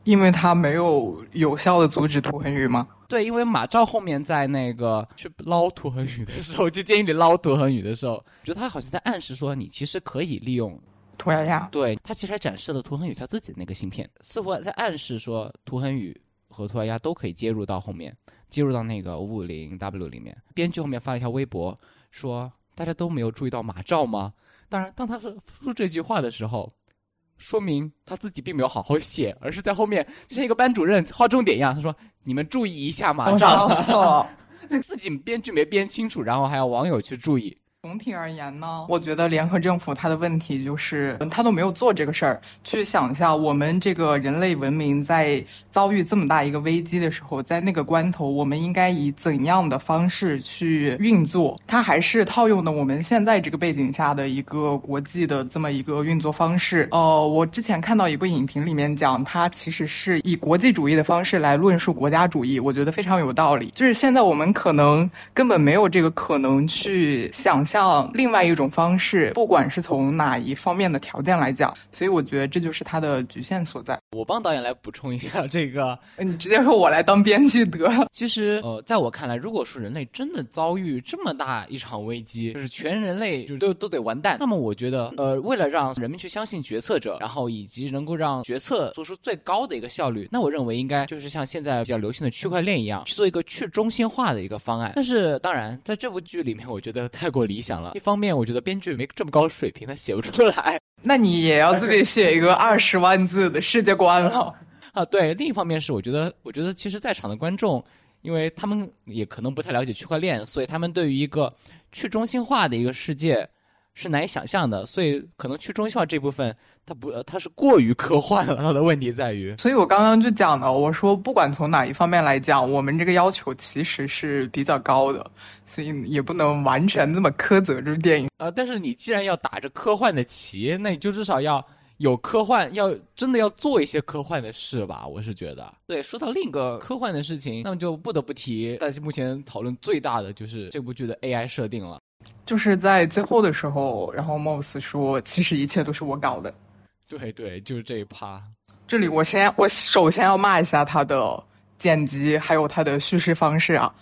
因为他没有有效的阻止涂恒宇吗？对，因为马照后面在那个去捞涂恒宇的时候，去监狱里捞涂恒宇的时候，觉得他好像在暗示说，你其实可以利用。涂鸦鸦，对他其实还展示了涂恒宇他自己的那个芯片，似乎在暗示说，涂恒宇和涂鸦鸦都可以接入到后面，接入到那个五五零 W 里面。编剧后面发了一条微博说，大家都没有注意到马照吗？当然，当他说说这句话的时候，说明他自己并没有好好写，而是在后面就像一个班主任划重点一样，他说：“你们注意一下嘛。”这样错。自己编剧没编清楚，然后还要网友去注意。总体而言呢，我觉得联合政府它的问题就是，他都没有做这个事儿。去想一下，我们这个人类文明在遭遇这么大一个危机的时候，在那个关头，我们应该以怎样的方式去运作？它还是套用的我们现在这个背景下的一个国际的这么一个运作方式。呃，我之前看到一部影评里面讲，它其实是以国际主义的方式来论述国家主义，我觉得非常有道理。就是现在我们可能根本没有这个可能去想。像另外一种方式，不管是从哪一方面的条件来讲，所以我觉得这就是它的局限所在。我帮导演来补充一下这个，你直接说我来当编剧得了。其实，呃，在我看来，如果说人类真的遭遇这么大一场危机，就是全人类就都都得完蛋，那么我觉得，呃，为了让人们去相信决策者，然后以及能够让决策做出最高的一个效率，那我认为应该就是像现在比较流行的区块链一样，去做一个去中心化的一个方案。但是，当然，在这部剧里面，我觉得太过理想了。一方面，我觉得编剧没这么高水平，他写不出来。那你也要自己写一个 二十万字的世界观了啊！对，另一方面是我觉得，我觉得其实在场的观众，因为他们也可能不太了解区块链，所以他们对于一个去中心化的一个世界是难以想象的。所以可能去中心化这部分，它不，它是过于科幻了。它的问题在于，所以我刚刚就讲了，我说不管从哪一方面来讲，我们这个要求其实是比较高的，所以也不能完全这么苛责这部电影。呃，但是你既然要打着科幻的旗，那你就至少要。有科幻，要真的要做一些科幻的事吧，我是觉得。对，说到另一个科幻的事情，那么就不得不提，但是目前讨论最大的就是这部剧的 AI 设定了。就是在最后的时候，然后 Moss 说，其实一切都是我搞的。对对，就是这一趴。这里我先，我首先要骂一下他的剪辑，还有他的叙事方式啊！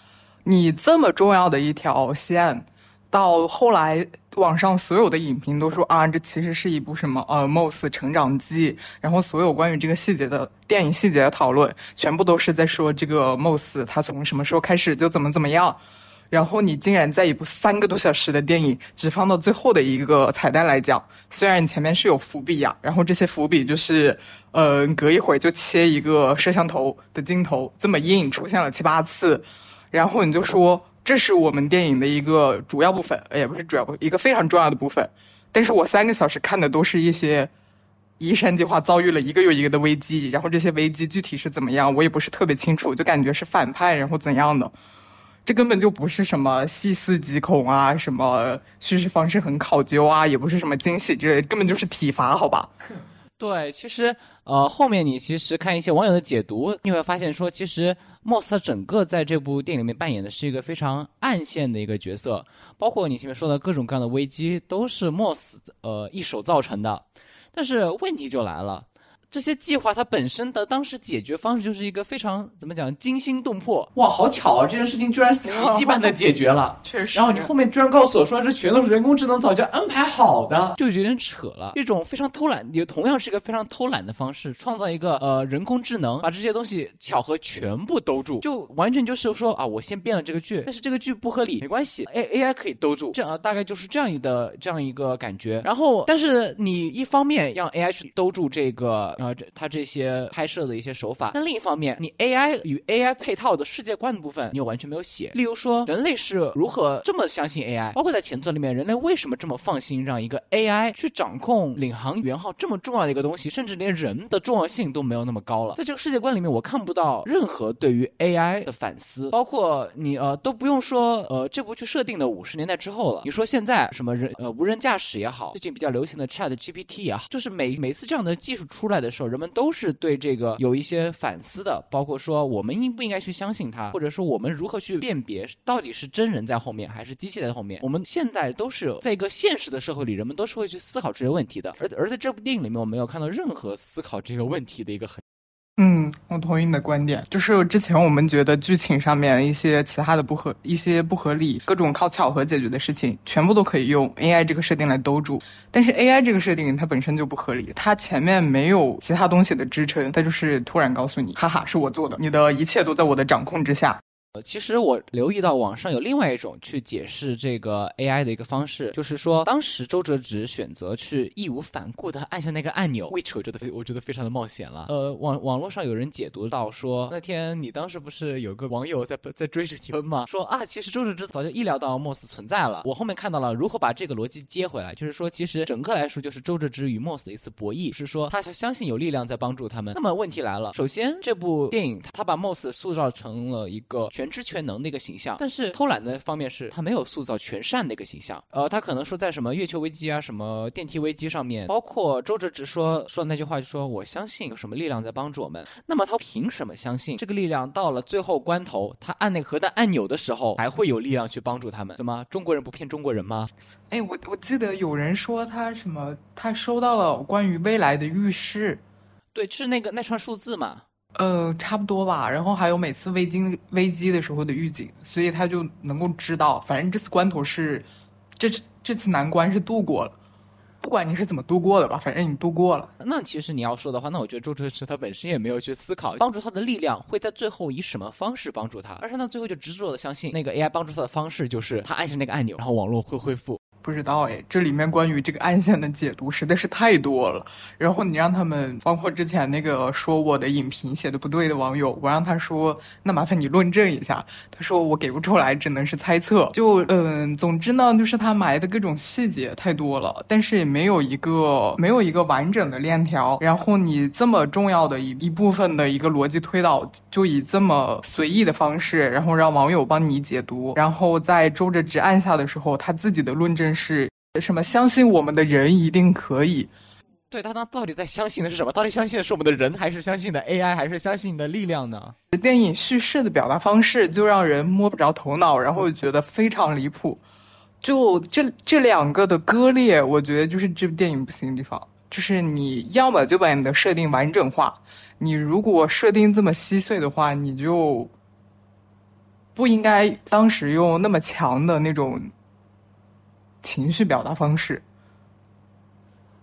你这么重要的一条线，到后来。网上所有的影评都说啊，这其实是一部什么呃，Moss 成长记，然后所有关于这个细节的电影细节的讨论，全部都是在说这个 Moss 他从什么时候开始就怎么怎么样，然后你竟然在一部三个多小时的电影只放到最后的一个彩蛋来讲，虽然你前面是有伏笔呀，然后这些伏笔就是呃，隔一会儿就切一个摄像头的镜头，这么硬出现了七八次，然后你就说。这是我们电影的一个主要部分，也不是主要部，一个非常重要的部分。但是我三个小时看的都是一些移山计划遭遇了一个又一个的危机，然后这些危机具体是怎么样，我也不是特别清楚，就感觉是反派，然后怎样的，这根本就不是什么细思极恐啊，什么叙事方式很考究啊，也不是什么惊喜之类，根本就是体罚，好吧？对，其实呃，后面你其实看一些网友的解读，你会发现说，其实莫斯他整个在这部电影里面扮演的是一个非常暗线的一个角色，包括你前面说的各种各样的危机都是莫斯呃一手造成的，但是问题就来了。这些计划它本身的当时解决方式就是一个非常怎么讲惊心动魄哇，好巧啊！这件事情居然奇迹般的解决了，确实。然后你后面居然告诉我说这全都是人工智能早就安排好的，就有点扯了。一种非常偷懒，也同样是一个非常偷懒的方式，创造一个呃人工智能，把这些东西巧合全部兜住，就完全就是说啊，我先编了这个剧，但是这个剧不合理，没关系，A A I 可以兜住，这样大概就是这样一个这样一个感觉。然后，但是你一方面让 A I 去兜住这个。啊这它这些拍摄的一些手法，那另一方面，你 AI 与 AI 配套的世界观的部分，你又完全没有写。例如说，人类是如何这么相信 AI？包括在前作里面，人类为什么这么放心让一个 AI 去掌控领航员号这么重要的一个东西？甚至连人的重要性都没有那么高了。在这个世界观里面，我看不到任何对于 AI 的反思。包括你呃都不用说呃这部剧设定的五十年代之后了。你说现在什么人呃无人驾驶也好，最近比较流行的 Chat GPT 也好，就是每每次这样的技术出来的的时候，人们都是对这个有一些反思的，包括说我们应不应该去相信他，或者说我们如何去辨别到底是真人在后面还是机器在后面。我们现在都是在一个现实的社会里，人们都是会去思考这些问题的。而而在这部电影里面，我没有看到任何思考这个问题的一个很。嗯，我同意你的观点。就是之前我们觉得剧情上面一些其他的不合、一些不合理、各种靠巧合解决的事情，全部都可以用 AI 这个设定来兜住。但是 AI 这个设定它本身就不合理，它前面没有其他东西的支撑，它就是突然告诉你，哈哈，是我做的，你的一切都在我的掌控之下。呃，其实我留意到网上有另外一种去解释这个 AI 的一个方式，就是说当时周哲直选择去义无反顾的按下那个按钮，which 我觉得非我觉得非常的冒险了。呃，网网络上有人解读到说，那天你当时不是有个网友在在追着你喷吗？说啊，其实周哲直早就意料到 Moss 存在了。我后面看到了如何把这个逻辑接回来，就是说其实整个来说就是周哲直与 Moss 的一次博弈，是说他相信有力量在帮助他们。那么问题来了，首先这部电影他把 Moss 塑造成了一个。全知全能的一个形象，但是偷懒的方面是他没有塑造全善的一个形象。呃，他可能说在什么月球危机啊、什么电梯危机上面，包括周哲直说说的那句话，就说我相信有什么力量在帮助我们。那么他凭什么相信这个力量到了最后关头，他按那个核弹按钮的时候还会有力量去帮助他们？怎么中国人不骗中国人吗？哎，我我记得有人说他什么，他收到了关于未来的预示，对，是那个那串数字嘛。呃，差不多吧。然后还有每次危机危机的时候的预警，所以他就能够知道，反正这次关头是，这次这次难关是度过了。不管你是怎么度过的吧，反正你度过了。那其实你要说的话，那我觉得周哲直他本身也没有去思考帮助他的力量会在最后以什么方式帮助他，而是他最后就执着的相信那个 AI 帮助他的方式就是他按下那个按钮，然后网络会恢复。不知道哎，这里面关于这个暗线的解读实在是太多了。然后你让他们，包括之前那个说我的影评写的不对的网友，我让他说，那麻烦你论证一下。他说我给不出来，只能是猜测。就嗯，总之呢，就是他埋的各种细节太多了，但是也没有一个没有一个完整的链条。然后你这么重要的一一部分的一个逻辑推导，就以这么随意的方式，然后让网友帮你解读。然后在周哲直按下的时候，他自己的论证。是什么？相信我们的人一定可以。对他，他到底在相信的是什么？到底相信的是我们的人，还是相信的 AI，还是相信你的力量呢？电影叙事的表达方式就让人摸不着头脑，然后觉得非常离谱。就这这两个的割裂，我觉得就是这部电影不行的地方。就是你要么就把你的设定完整化，你如果设定这么稀碎的话，你就不应该当时用那么强的那种。情绪表达方式。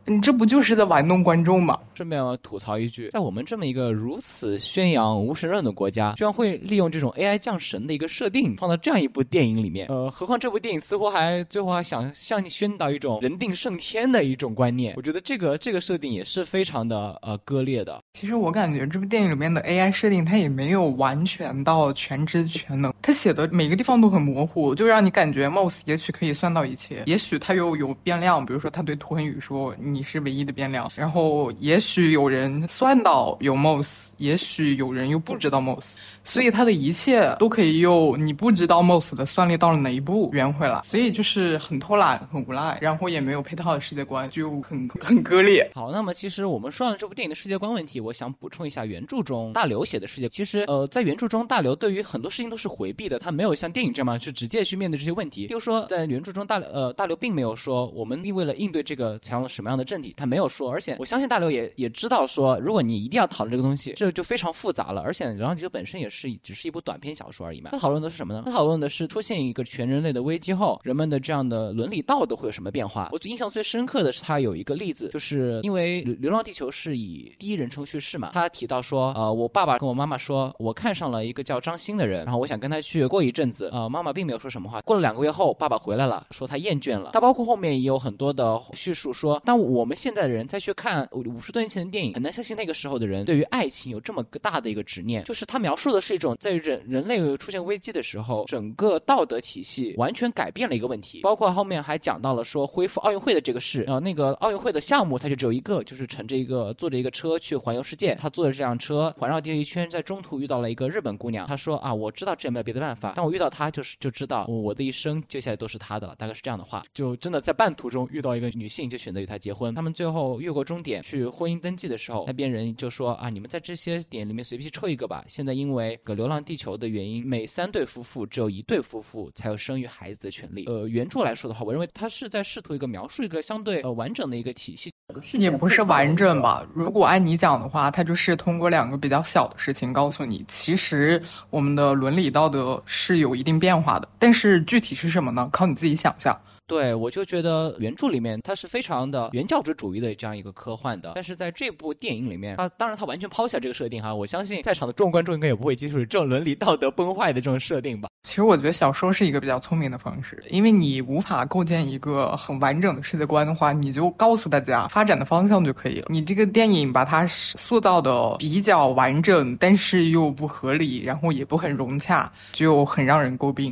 你这不就是在玩弄观众吗？顺便我吐槽一句，在我们这么一个如此宣扬无神论的国家，居然会利用这种 AI 降神的一个设定放到这样一部电影里面。呃，何况这部电影似乎还最后还想向你宣导一种人定胜天的一种观念。我觉得这个这个设定也是非常的呃割裂的。其实我感觉这部电影里面的 AI 设定，它也没有完全到全知全能，它写的每个地方都很模糊，就让你感觉 Moss 也许可以算到一切，也许它又有变量，比如说他对涂恒宇说。你你是唯一的变量，然后也许有人算到有 most，也许有人又不知道 Moss，所以他的一切都可以用你不知道 Moss 的算力到了哪一步圆回来，所以就是很偷懒、很无赖，然后也没有配套的世界观，就很很割裂。好，那么其实我们说完这部电影的世界观问题，我想补充一下原著中大刘写的世界。其实呃，在原著中大刘对于很多事情都是回避的，他没有像电影这样去直接去面对这些问题。比如说在原著中大呃大刘并没有说我们为了应对这个采用了什么样的。阵地他没有说，而且我相信大刘也也知道说，如果你一定要讨论这个东西，这就非常复杂了。而且《流浪地球》本身也是只是一部短篇小说而已嘛。他讨论的是什么呢？他讨论的是出现一个全人类的危机后，人们的这样的伦理道德会有什么变化。我印象最深刻的是他有一个例子，就是因为《流浪地球》是以第一人称叙事嘛，他提到说，呃，我爸爸跟我妈妈说，我看上了一个叫张欣的人，然后我想跟他去过一阵子。呃，妈妈并没有说什么话。过了两个月后，爸爸回来了，说他厌倦了。他包括后面也有很多的叙述说，当我。我们现在的人再去看五十多年前的电影，很难相信那个时候的人对于爱情有这么个大的一个执念。就是他描述的是一种在人人类出现危机的时候，整个道德体系完全改变了一个问题。包括后面还讲到了说恢复奥运会的这个事，呃，那个奥运会的项目它就只有一个，就是乘着一个坐着一个车去环游世界。他坐着这辆车环绕地球一圈，在中途遇到了一个日本姑娘。他说啊，我知道这也没有别的办法，但我遇到她就是就知道我的一生接下来都是她的了，大概是这样的话。就真的在半途中遇到一个女性，就选择与她结婚。他们最后越过终点去婚姻登记的时候，那边人就说啊，你们在这些点里面随便抽一个吧。现在因为个流浪地球的原因，每三对夫妇只有一对夫妇才有生育孩子的权利。呃，原著来说的话，我认为他是在试图一个描述一个相对呃完整的一个体系，也不是完整吧。如果按你讲的话，他就是通过两个比较小的事情告诉你，其实我们的伦理道德是有一定变化的，但是具体是什么呢？靠你自己想象。对，我就觉得原著里面它是非常的原教旨主义的这样一个科幻的，但是在这部电影里面，它当然它完全抛下这个设定哈，我相信在场的众观众应该也不会接受这种伦理道德崩坏的这种设定吧。其实我觉得小说是一个比较聪明的方式，因为你无法构建一个很完整的世界观的话，你就告诉大家发展的方向就可以了。你这个电影把它塑造的比较完整，但是又不合理，然后也不很融洽，就很让人诟病。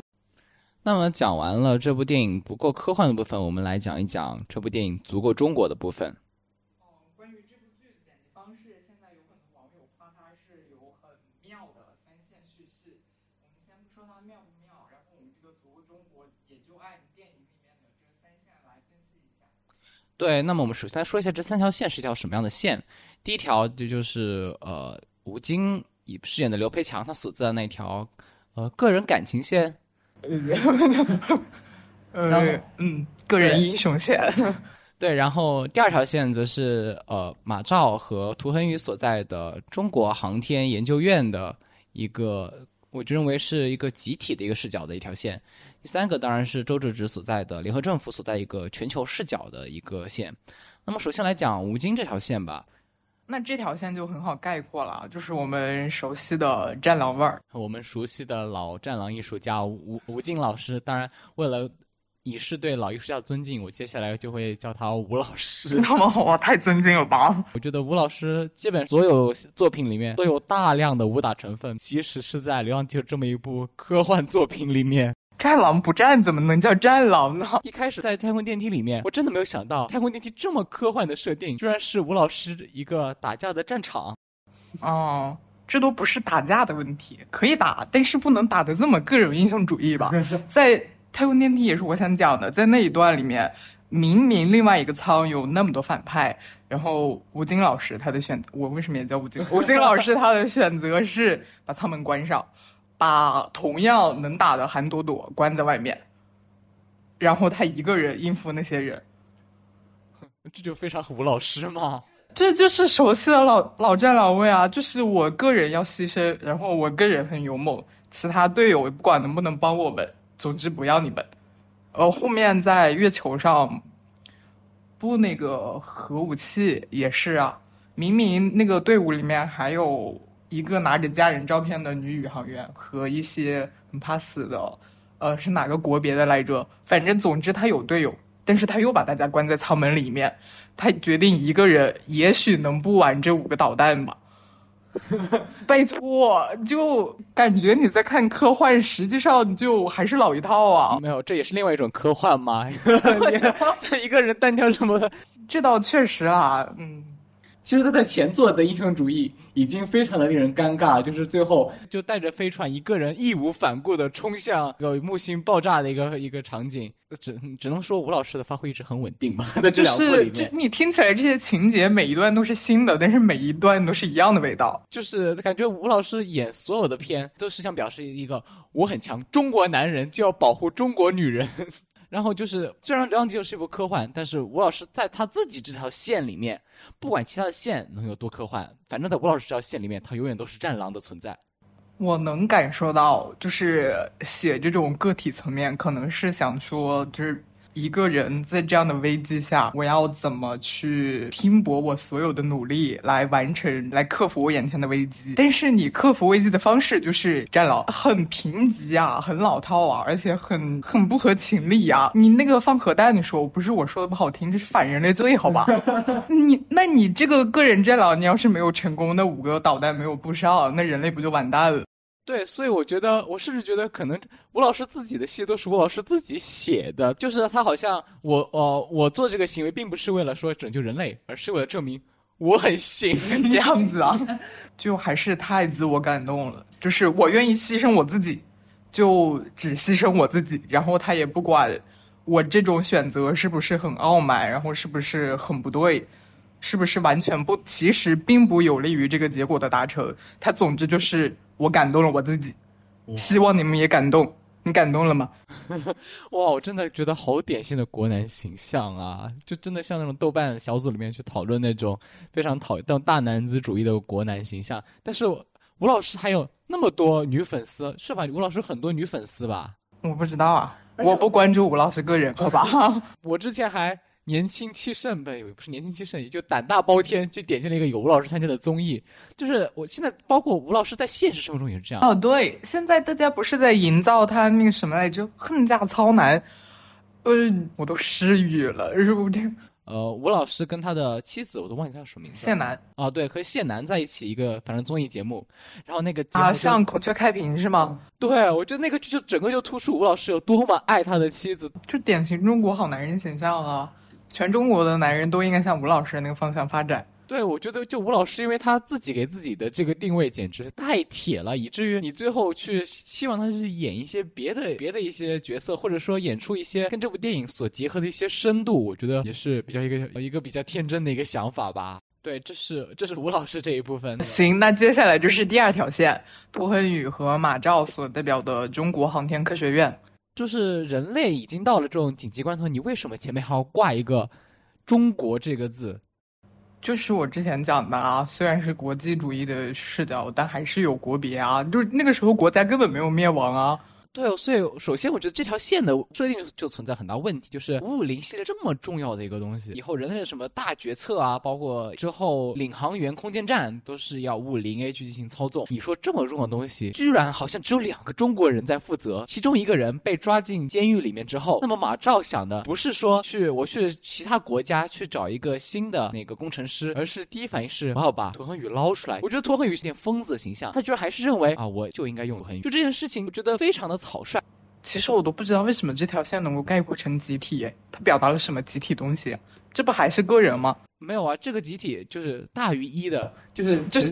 那么讲完了这部电影不够科幻的部分，我们来讲一讲这部电影足够中国的部分。关于这部剧的剪辑方式，现在有很多网友夸它是有很妙的三线叙事。我们先不说它妙不妙，然后我们这个足够中国也就按电影里面的这三线来分析一下。对，那么我们首先来说一下这三条线是一条什么样的线。第一条这就是呃吴京以饰演的刘培强他所在的那条呃个人感情线。呃，嗯，个人英雄线。对，然后第二条线则是呃马照和涂恒宇所在的中国航天研究院的一个，我就认为是一个集体的一个视角的一条线。第三个当然是周志直所在的联合政府所在一个全球视角的一个线。那么首先来讲吴京这条线吧。那这条线就很好概括了，就是我们熟悉的战狼味儿，我们熟悉的老战狼艺术家吴吴京老师。当然，为了以示对老艺术家的尊敬，我接下来就会叫他吴老师。那么我太尊敬了吧？我觉得吴老师基本所有作品里面都有大量的武打成分，即使是在《流浪地球》这么一部科幻作品里面。战狼不战怎么能叫战狼呢？一开始在太空电梯里面，我真的没有想到太空电梯这么科幻的设定，居然是吴老师一个打架的战场。哦，这都不是打架的问题，可以打，但是不能打的这么个人英雄主义吧？在太空电梯也是我想讲的，在那一段里面，明明另外一个舱有那么多反派，然后吴京老师他的选择，我为什么也叫吴京？吴京老师他的选择是把舱门关上。把同样能打的韩朵朵关在外面，然后他一个人应付那些人，这就非常吴老师嘛。这就是熟悉的老老战老位啊！就是我个人要牺牲，然后我个人很勇猛，其他队友不管能不能帮我们，总之不要你们。呃，后面在月球上不那个核武器也是啊，明明那个队伍里面还有。一个拿着家人照片的女宇航员和一些很怕死的，呃，是哪个国别的来着？反正总之他有队友，但是他又把大家关在舱门里面，他决定一个人也许能不玩这五个导弹吧。拜托，就感觉你在看科幻，实际上就还是老一套啊。没有，这也是另外一种科幻嘛。一个人单挑什么的？这倒确实啊，嗯。其实他在前作的英雄主义已经非常的令人尴尬，就是最后就带着飞船一个人义无反顾的冲向个木星爆炸的一个一个场景，只只能说吴老师的发挥一直很稳定吧。在这两部里面，你听起来这些情节每一段都是新的，但是每一段都是一样的味道，就是感觉吴老师演所有的片都是想表示一个我很强，中国男人就要保护中国女人。然后就是，虽然《流浪地球》是一部科幻，但是吴老师在他自己这条线里面，不管其他的线能有多科幻，反正在吴老师这条线里面，他永远都是战狼的存在。我能感受到，就是写这种个体层面，可能是想说，就是。一个人在这样的危机下，我要怎么去拼搏我所有的努力来完成、来克服我眼前的危机？但是你克服危机的方式就是战狼，很贫瘠啊，很老套啊，而且很很不合情理啊。你那个放核弹的时候，不是我说的不好听，这是反人类罪，好吧？你那你这个个人战狼，你要是没有成功，那五个导弹没有布上，那人类不就完蛋了？对，所以我觉得，我甚至觉得，可能吴老师自己的戏都是吴老师自己写的，就是他好像我，呃，我做这个行为并不是为了说拯救人类，而是为了证明我很行，这样子啊，就还是太自我感动了，就是我愿意牺牲我自己，就只牺牲我自己，然后他也不管我这种选择是不是很傲慢，然后是不是很不对。是不是完全不？其实并不有利于这个结果的达成。他总之就是我感动了我自己，希望你们也感动。你感动了吗？哇，我真的觉得好典型的国男形象啊！就真的像那种豆瓣小组里面去讨论那种非常讨厌大男子主义的国男形象。但是吴老师还有那么多女粉丝，是吧？吴老师很多女粉丝吧？我不知道啊，我不关注吴老师个人，好吧？我之前还年轻气盛呗，也不是年轻气盛，也就胆大包天就点进了一个有吴老师参加的综艺。就是我现在包括吴老师在现实生活中也是这样。哦，对，现在大家不是在营造他那个什么来着，恨嫁糙男，呃，我都失语了，是不是？呃，吴老师跟他的妻子我都忘记他叫什么名字。谢楠啊，对，和谢楠在一起一个反正综艺节目，然后那个啊，像孔雀开屏是吗？对我觉得那个剧就整个就突出吴老师有多么爱他的妻子。就典型中国好男人形象啊！全中国的男人都应该向吴老师那个方向发展。对，我觉得就吴老师，因为他自己给自己的这个定位简直太铁了，以至于你最后去希望他去演一些别的别的一些角色，或者说演出一些跟这部电影所结合的一些深度，我觉得也是比较一个一个比较天真的一个想法吧。对，这是这是吴老师这一部分。行，那接下来就是第二条线，涂恒宇和马照所代表的中国航天科学院。就是人类已经到了这种紧急关头，你为什么前面还要挂一个“中国”这个字？就是我之前讲的啊，虽然是国际主义的视角，但还是有国别啊。就是那个时候国家根本没有灭亡啊。对，所以首先我觉得这条线的设定就存在很大问题，就是五五零系列这么重要的一个东西，以后人类的什么大决策啊，包括之后领航员、空间站都是要五五零 A 去进行操纵。你说这么重要的东西，居然好像只有两个中国人在负责，其中一个人被抓进监狱里面之后，那么马照想的不是说去我去其他国家去找一个新的那个工程师，而是第一反应是我要把涂恒宇捞出来。我觉得涂恒宇是点疯子的形象，他居然还是认为啊，我就应该用涂恒宇。就这件事情，我觉得非常的草率。其实我都不知道为什么这条线能够概括成集体，哎，它表达了什么集体东西？这不还是个人吗？没有啊，这个集体就是大于一的，就是 就是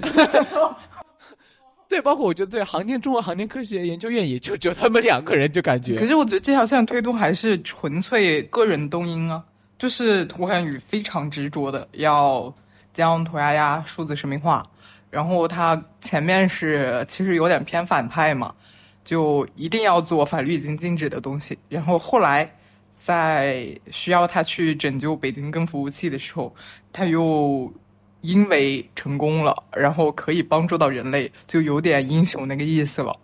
对，包括我觉得对航天中国航天科学研究院也就只有他们两个人，就感觉。可是我觉得这条线推动还是纯粹个人动因啊，就是涂恒宇非常执着的要将涂鸦鸦数字生命化，然后他前面是其实有点偏反派嘛，就一定要做法律已经禁止的东西，然后后来在需要他去拯救北京跟服务器的时候，他又因为成功了，然后可以帮助到人类，就有点英雄那个意思了。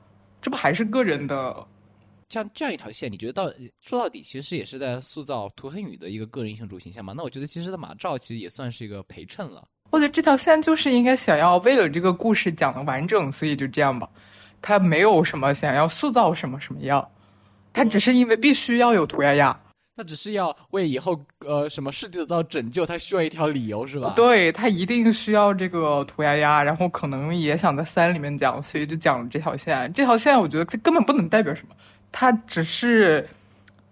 这不还是个人的像这样一条线，你觉得到说到底，其实也是在塑造涂恒宇的一个个人英雄主形象嘛？那我觉得其实的马照其实也算是一个陪衬了。我觉得这条线就是应该想要为了这个故事讲的完整，所以就这样吧。他没有什么想要塑造什么什么样，他只是因为必须要有涂鸦鸦。他只是要为以后呃什么世界得到拯救，他需要一条理由是吧？对他一定需要这个涂鸦鸦，然后可能也想在三里面讲，所以就讲了这条线。这条线我觉得它根本不能代表什么，它只是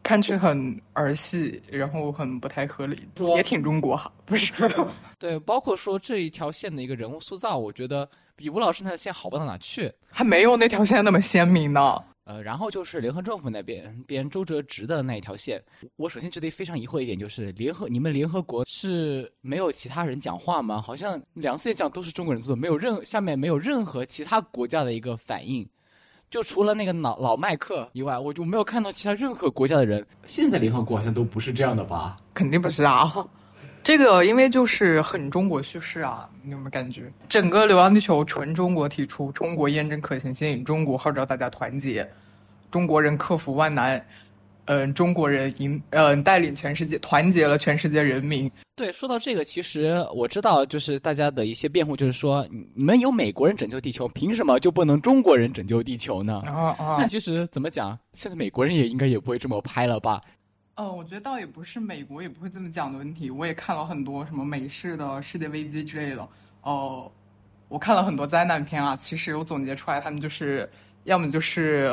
看去很儿戏，然后很不太合理，也挺中国哈，不是？对，包括说这一条线的一个人物塑造，我觉得比吴老师那条线好不到哪去。还没有那条线那么鲜明呢。呃，然后就是联合政府那边编周哲直的那一条线，我首先觉得非常疑惑一点就是，联合你们联合国是没有其他人讲话吗？好像两次演讲都是中国人做的，没有任下面没有任何其他国家的一个反应，就除了那个老老麦克以外，我就没有看到其他任何国家的人。现在联合国好像都不是这样的吧？肯定不是啊，这个因为就是很中国叙事啊，你有没有感觉？整个《流浪地球》纯中国提出，中国验证可行性，中国号召大家团结，中国人克服万难，嗯、中国人赢嗯、带领全世界，团结了全世界人民。对，说到这个，其实我知道，就是大家的一些辩护，就是说，你你们有美国人拯救地球，凭什么就不能中国人拯救地球呢？啊啊那其实怎么讲，现在美国人也应该也不会这么拍了吧？呃，我觉得倒也不是美国也不会这么讲的问题。我也看了很多什么美式的世界危机之类的。哦，我看了很多灾难片啊。其实我总结出来，他们就是要么就是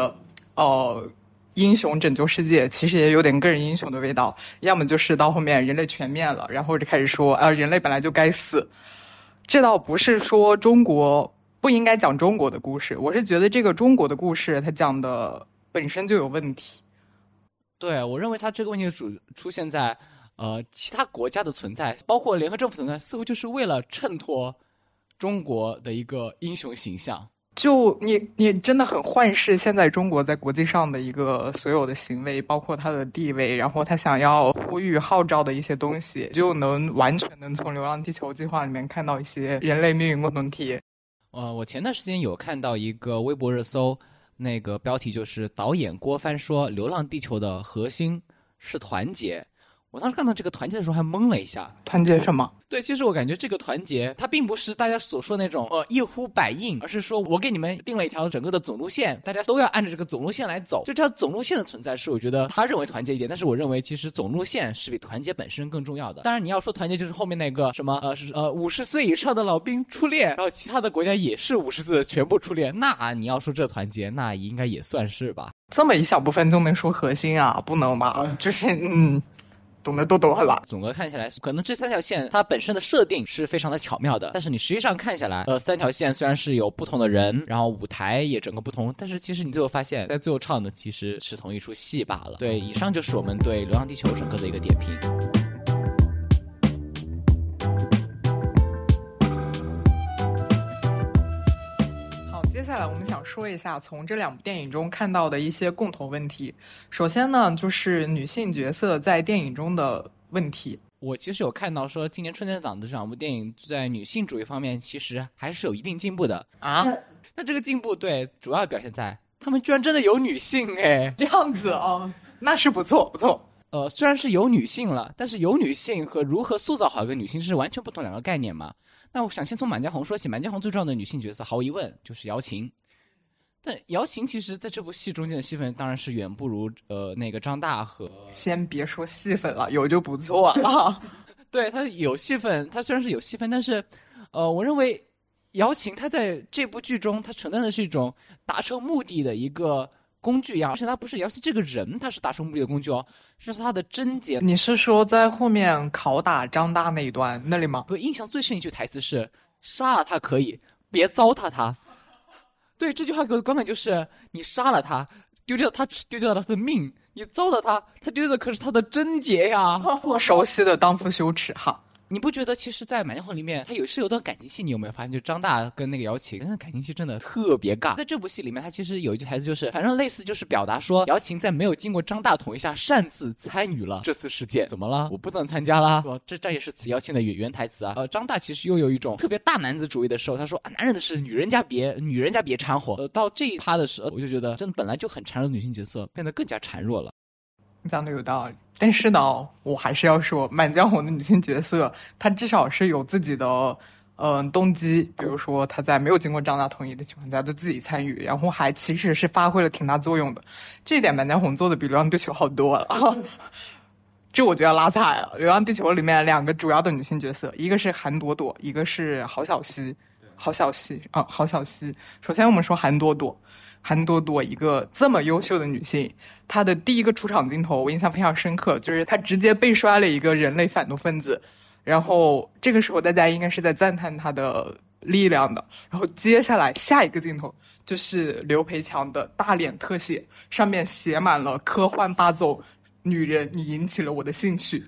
呃英雄拯救世界，其实也有点个人英雄的味道；要么就是到后面人类全灭了，然后就开始说啊、人类本来就该死。这倒不是说中国不应该讲中国的故事，我是觉得这个中国的故事它讲的本身就有问题。对我认为他这个问题主出现在呃其他国家的存在，包括联合政府存在，似乎就是为了衬托中国的一个英雄形象。就你，你真的很幻视现在中国在国际上的一个所有的行为，包括他的地位，然后他想要呼吁号召的一些东西，就能完全能从《流浪地球》计划里面看到一些人类命运共同体。呃，我前段时间有看到一个微博热搜，那个标题就是导演郭帆说《流浪地球》的核心是团结。我当时看到这个团结的时候还懵了一下。团结什么？对，其实我感觉这个团结，它并不是大家所说那种呃一呼百应，而是说我给你们定了一条整个的总路线，大家都要按照这个总路线来走。就这条总路线的存在，是我觉得他认为团结一点，但是我认为其实总路线是比团结本身更重要的。当然你要说团结，就是后面那个什么呃是呃五十岁以上的老兵出列，然后其他的国家也是五十岁的全部出列，那你要说这团结，那应该也算是吧。这么一小部分就能说核心啊？不能吧？就是嗯。懂得都懂了。总的看起来，可能这三条线它本身的设定是非常的巧妙的，但是你实际上看下来，呃，三条线虽然是有不同的人，然后舞台也整个不同，但是其实你最后发现，在最后唱的其实是同一出戏罢了。对，以上就是我们对《流浪地球》整个的一个点评。下来我们想说一下从这两部电影中看到的一些共同问题。首先呢，就是女性角色在电影中的问题。我其实有看到说，今年春节档的这两部电影在女性主义方面其实还是有一定进步的啊。那这个进步对主要表现在他们居然真的有女性哎，这样子啊，那是不错不错。呃，虽然是有女性了，但是有女性和如何塑造好一个女性是完全不同两个概念嘛。那我想先从《满江红》说起，《满江红》最重要的女性角色，毫无疑问就是姚琴。但姚琴其实在这部戏中间的戏份当然是远不如呃那个张大和。先别说戏份了，有就不错了。对她有戏份，她虽然是有戏份，但是呃，我认为姚琴她在这部剧中，她承担的是一种达成目的的一个。工具一样，而且他不是而且这个人，他是达成目的的工具哦，这是他的贞洁。你是说在后面拷打张大那一段那里吗？我印象最深一句台词是：“杀了他可以，别糟蹋他。”对这句话给我的观感就是：你杀了他，丢掉他，丢掉了他的命；你糟蹋他，他丢的可是他的贞洁呀。我熟悉的当夫羞耻哈。你不觉得其实，在《满江红》里面，他有是有段感情戏，你有没有发现？就张大跟那个姚琴，那感情戏真的特别尬。在这部戏里面，他其实有一句台词，就是反正类似就是表达说，姚琴在没有经过张大同意下擅自参与了这次事件，怎么了？我不能参加啦？这这也是姚琴的原原台词啊。呃，张大其实又有一种特别大男子主义的时候，他说啊，男人的事，女人家别，女人家别掺和。呃，到这一趴的时候，我就觉得，真的本来就很孱弱的女性角色，变得更加孱弱了。你讲的有道理，但是呢，我还是要说，《满江红》的女性角色，她至少是有自己的，嗯，动机。比如说，她在没有经过张大同意的情况下，就自己参与，然后还其实是发挥了挺大作用的。这一点，《满江红》做的比《流浪地球》好多了。这我就要拉踩了，《流浪地球》里面两个主要的女性角色，一个是韩朵朵，一个是郝小西。郝小西啊，郝小西。首先，我们说韩朵朵。韩朵朵一个这么优秀的女性，她的第一个出场镜头我印象非常深刻，就是她直接被摔了一个人类反动分子，然后这个时候大家应该是在赞叹她的力量的。然后接下来下一个镜头就是刘培强的大脸特写，上面写满了科幻霸总，女人你引起了我的兴趣。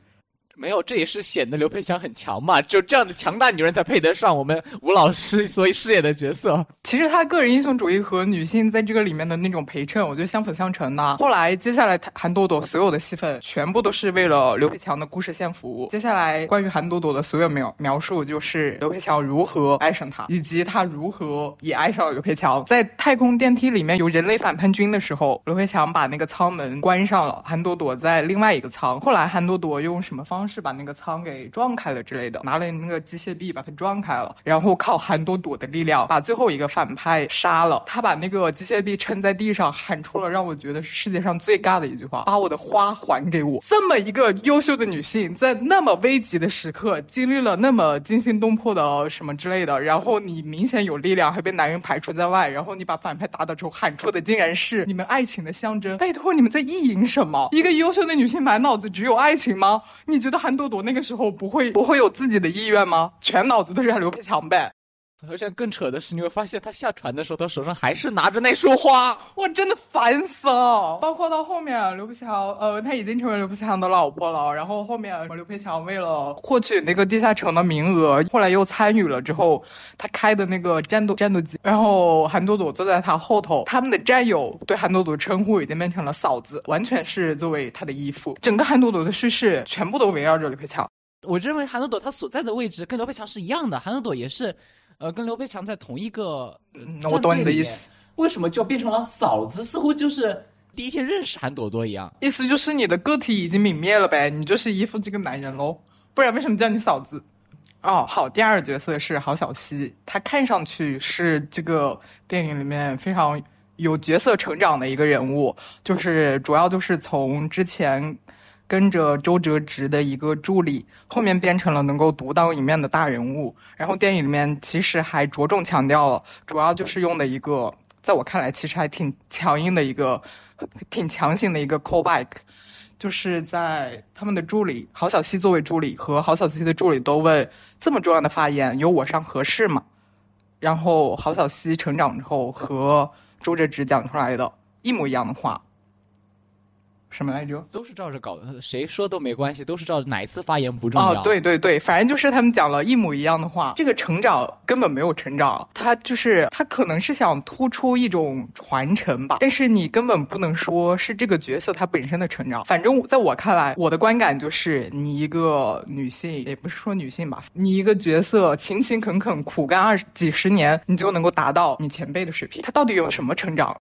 没有，这也是显得刘培强很强嘛。就这样的强大女人才配得上我们吴老师所以饰演的角色。其实他个人英雄主义和女性在这个里面的那种陪衬，我觉得相辅相成的。后来接下来韩朵朵所有的戏份全部都是为了刘培强的故事线服务。接下来关于韩朵朵的所有描描述，就是刘培强如何爱上她，以及他如何也爱上了刘培强。在太空电梯里面有人类反叛军的时候，刘培强把那个舱门关上了，韩朵朵在另外一个舱。后来韩朵朵用什么方？是把那个舱给撞开了之类的，拿了那个机械臂把它撞开了，然后靠韩朵朵的力量把最后一个反派杀了。他把那个机械臂撑在地上，喊出了让我觉得是世界上最尬的一句话：“把我的花还给我。”这么一个优秀的女性，在那么危急的时刻，经历了那么惊心动魄的什么之类的，然后你明显有力量，还被男人排除在外，然后你把反派打倒之后喊出的竟然是你们爱情的象征。拜托，你们在意淫什么？一个优秀的女性满脑子只有爱情吗？你觉得？韩朵朵那个时候不会不会有自己的意愿吗？全脑子都是刘培强呗。而且更扯的是，你会发现他下船的时候，他手上还是拿着那束花。我真的烦死了。包括到后面，刘培强，呃，他已经成为刘培强的老婆了。然后后面刘培强为了获取那个地下城的名额，后来又参与了之后，他开的那个战斗战斗机。然后韩朵朵坐在他后头，他们的战友对韩朵朵称呼已经变成了嫂子，完全是作为他的依附。整个韩朵朵的叙事全部都围绕着刘培强。我认为韩朵朵她所在的位置跟刘培强是一样的，韩朵朵也是。呃，跟刘培强在同一个，我懂你的意思。为什么就变成了嫂子？似乎就是第一天认识韩朵朵一样。意思就是你的个体已经泯灭了呗，你就是依附这个男人喽，不然为什么叫你嫂子？哦，好，第二个角色是郝小西，他看上去是这个电影里面非常有角色成长的一个人物，就是主要就是从之前跟着周哲直的一个助理，后面变成了能够独当一面的大人物。然后电影里面其实还着重强调了，主要就是用的一个，在我看来其实还挺强硬的一个、挺强行的一个 callback。就是在他们的助理郝小西作为助理和郝小西的助理都问这么重要的发言由我上合适吗？然后郝小西成长之后和周哲直讲出来的一模一样的话，什么来着？都是照着搞，谁说都没关系，都是照着哪一次发言不重要。哦，对对对，反正就是他们讲了一模一样的话。这个成长根本没有成长，他就是他可能是想突出一种传承吧，但是你根本不能说是这个角色他本身的成长。反正在我看来，我的观感就是，你一个女性，也不是说女性吧，你一个角色勤勤恳恳苦干二十几十年，你就能够达到你前辈的水平，他到底有什么成长？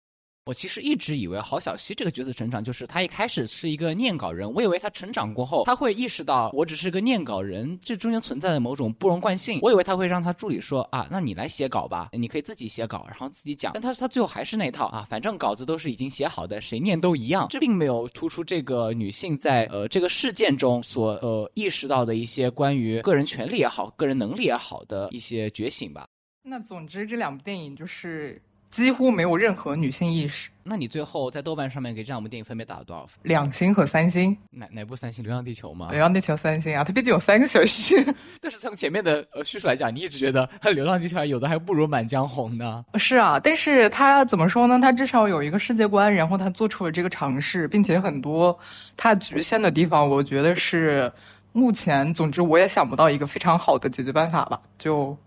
我其实一直以为郝小西这个角色成长就是他一开始是一个念稿人，我以为他成长过后他会意识到我只是个念稿人，这中间存在的某种不容惯性。我以为他会让他助理说啊，那你来写稿吧，你可以自己写稿，然后自己讲。但他他最后还是那套啊，反正稿子都是已经写好的，谁念都一样。这并没有突出这个女性在呃这个事件中所呃意识到的一些关于个人权利也好、个人能力也好的一些觉醒吧。那总之，这两部电影就是几乎没有任何女性意识，那你最后在豆瓣上面给这两部电影分别打了多少分？两星和三星。哪哪部三星？《流浪地球》吗？流浪地球三星啊，它毕竟有三个小时。但是从前面的呃叙述来讲，你一直觉得《流浪地球》有的还不如《满江红》呢。是啊，但是它怎么说呢？它至少有一个世界观，然后它做出了这个尝试，并且很多它局限的地方，我觉得是目前，总之我也想不到一个非常好的解决办法吧。就，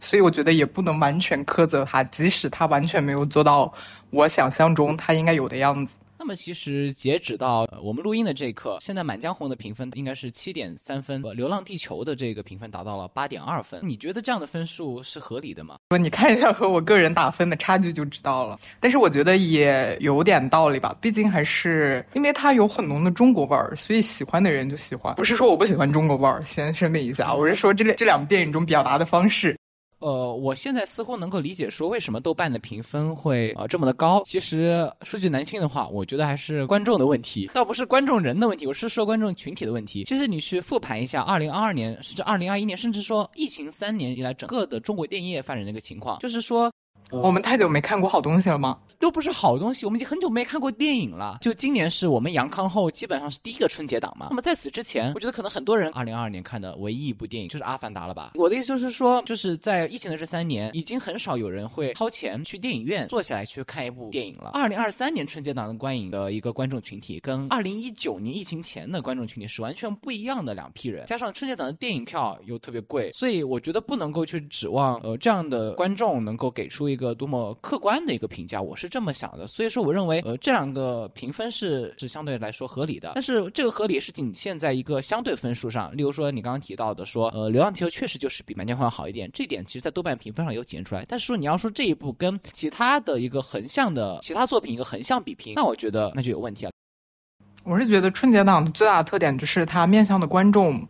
所以我觉得也不能完全苛责他，即使他完全没有做到我想象中他应该有的样子。那么其实截止到、呃我们录音的这一刻，现在《满江红》的评分应该是七点三分，呃《流浪地球》的这个评分达到了八点二分。你觉得这样的分数是合理的吗？说你看一下和我个人打分的差距就知道了。但是我觉得也有点道理吧，毕竟还是因为它有很浓的中国味儿，所以喜欢的人就喜欢。不是说我不喜欢中国味儿，先声明一下，我是说这这两部电影中表达的方式。呃，我现在似乎能够理解说为什么豆瓣的评分会呃这么的高。其实说句难听的话，我觉得还是观众的问题，倒不是观众人的问题，我是说观众群体的问题。其实你去复盘一下二零二二年甚至二零二一年，甚至说疫情三年以来整个的中国电影业发展的一个情况，就是说。我们太久没看过好东西了吗？都不是好东西，我们已经很久没看过电影了。就今年是我们阳康后基本上是第一个春节档嘛。那么在此之前，我觉得可能很多人二零二二年看的唯一一部电影就是《阿凡达》了吧？我的意思就是说，就是在疫情的这三年，已经很少有人会掏钱去电影院坐下来去看一部电影了。二零二三年春节档的观影的一个观众群体，跟二零一九年疫情前的观众群体是完全不一样的两批人。加上春节档的电影票又特别贵，所以我觉得不能够去指望呃这样的观众能够给出一个多么客观的一个评价，我是这么想的。所以说，我认为呃这两个评分是是相对来说合理的，但是这个合理是仅限在一个相对分数上。例如说你刚刚提到的说，呃《流浪地球》确实就是比《满江红》要好一点，这点其实在豆瓣评分上有体现出来。但是说你要说这一部跟其他的一个横向的其他作品一个横向比拼，那我觉得那就有问题了。我是觉得春节档的最大的特点就是它面向的观众，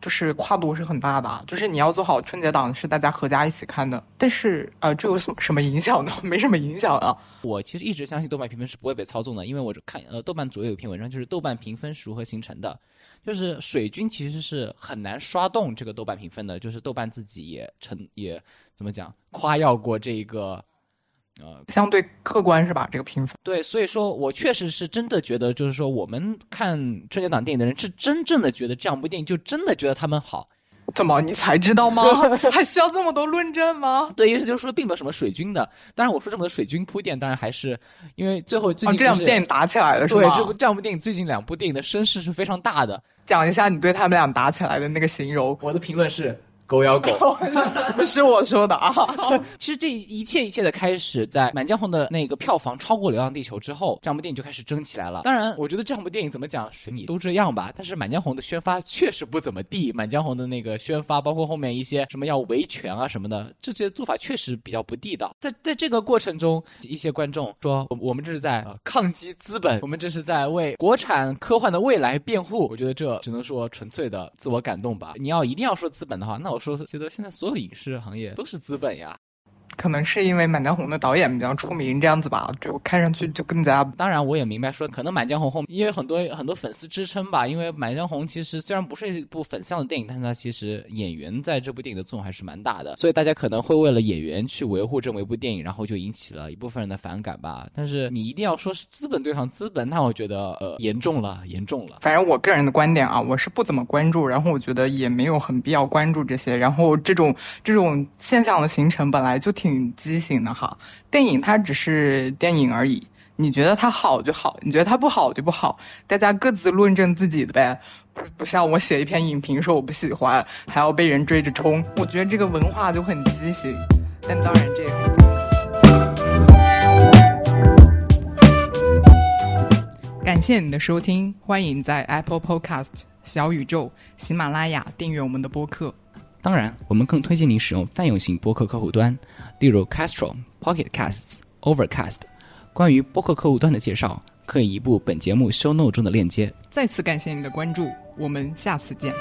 就是跨度是很大的，就是你要做好春节档是大家合家一起看的。但是呃，这有什么 什么影响呢？没什么影响啊。我其实一直相信豆瓣评分是不会被操纵的，因为我看呃豆瓣主页有一篇文章，就是豆瓣评分是如何形成的，就是水军其实是很难刷动这个豆瓣评分的，就是豆瓣自己也承也怎么讲夸耀过这个。呃，相对客观是吧？这个评分对，所以说我确实是真的觉得，就是说我们看春节档电影的人是真正的觉得这两部电影就真的觉得他们好。怎么你才知道吗？还需要这么多论证吗？对，意思就是说并没有什么水军的。当然，我说这么多水军铺垫，当然还是因为最后最哦，近、这两部电影打起来了是吗？对，这部这两部电影最近两部电影的声势是非常大的。讲一下你对他们俩打起来的那个形容。我的评论是狗咬狗。不 是我说的啊。其实这一切一切的开始，在《满江红》的那个票房超过《流浪地球》之后，这部电影就开始争起来了。当然，我觉得这部电影怎么讲，水你都这样吧。但是《满江红》的宣发确实不怎么地，《满江红》的那个宣发，包括后面一些什么要维权啊什么的，这些做法确实比较不地道。在在这个过程中，一些观众说，我我们这是在、呃抗击资本，我们这是在为国产科幻的未来辩护。我觉得这只能说纯粹的自我感动吧。你要一定要说资本的话，那我说觉得现在所有影视行业都是资本呀。可能是因为《满江红》的导演比较出名，这样子吧，就看上去就更加当然，我也明白说，可能《满江红》后，因为很多很多粉丝支撑吧。因为《满江红》其实虽然不是一部粉向的电影，但是它其实演员在这部电影的作用还是蛮大的，所以大家可能会为了演员去维护这么一部电影，然后就引起了一部分人的反感吧。但是你一定要说是资本对抗资本，那我觉得呃严重了，严重了。反正我个人的观点啊，我是不怎么关注，然后我觉得也没有很必要关注这些。然后这种这种现象的形成本来就挺挺畸形的哈。电影它只是电影而已，你觉得它好就好，你觉得它不好就不好，大家各自论证自己的呗。不不像我写一篇影评说我不喜欢，还要被人追着冲，我觉得这个文化就很畸形。但当然这也很重要。感谢你的收听，欢迎在 Apple Podcast、小宇宙、喜马拉雅订阅我们的播客。当然，我们更推荐您使用泛用型播客客户端，例如 Castro Pocket Casts Overcast。关于播客客户端的介绍，可以移步本节目 show note 中的链接。再次感谢您的关注，我们下次见。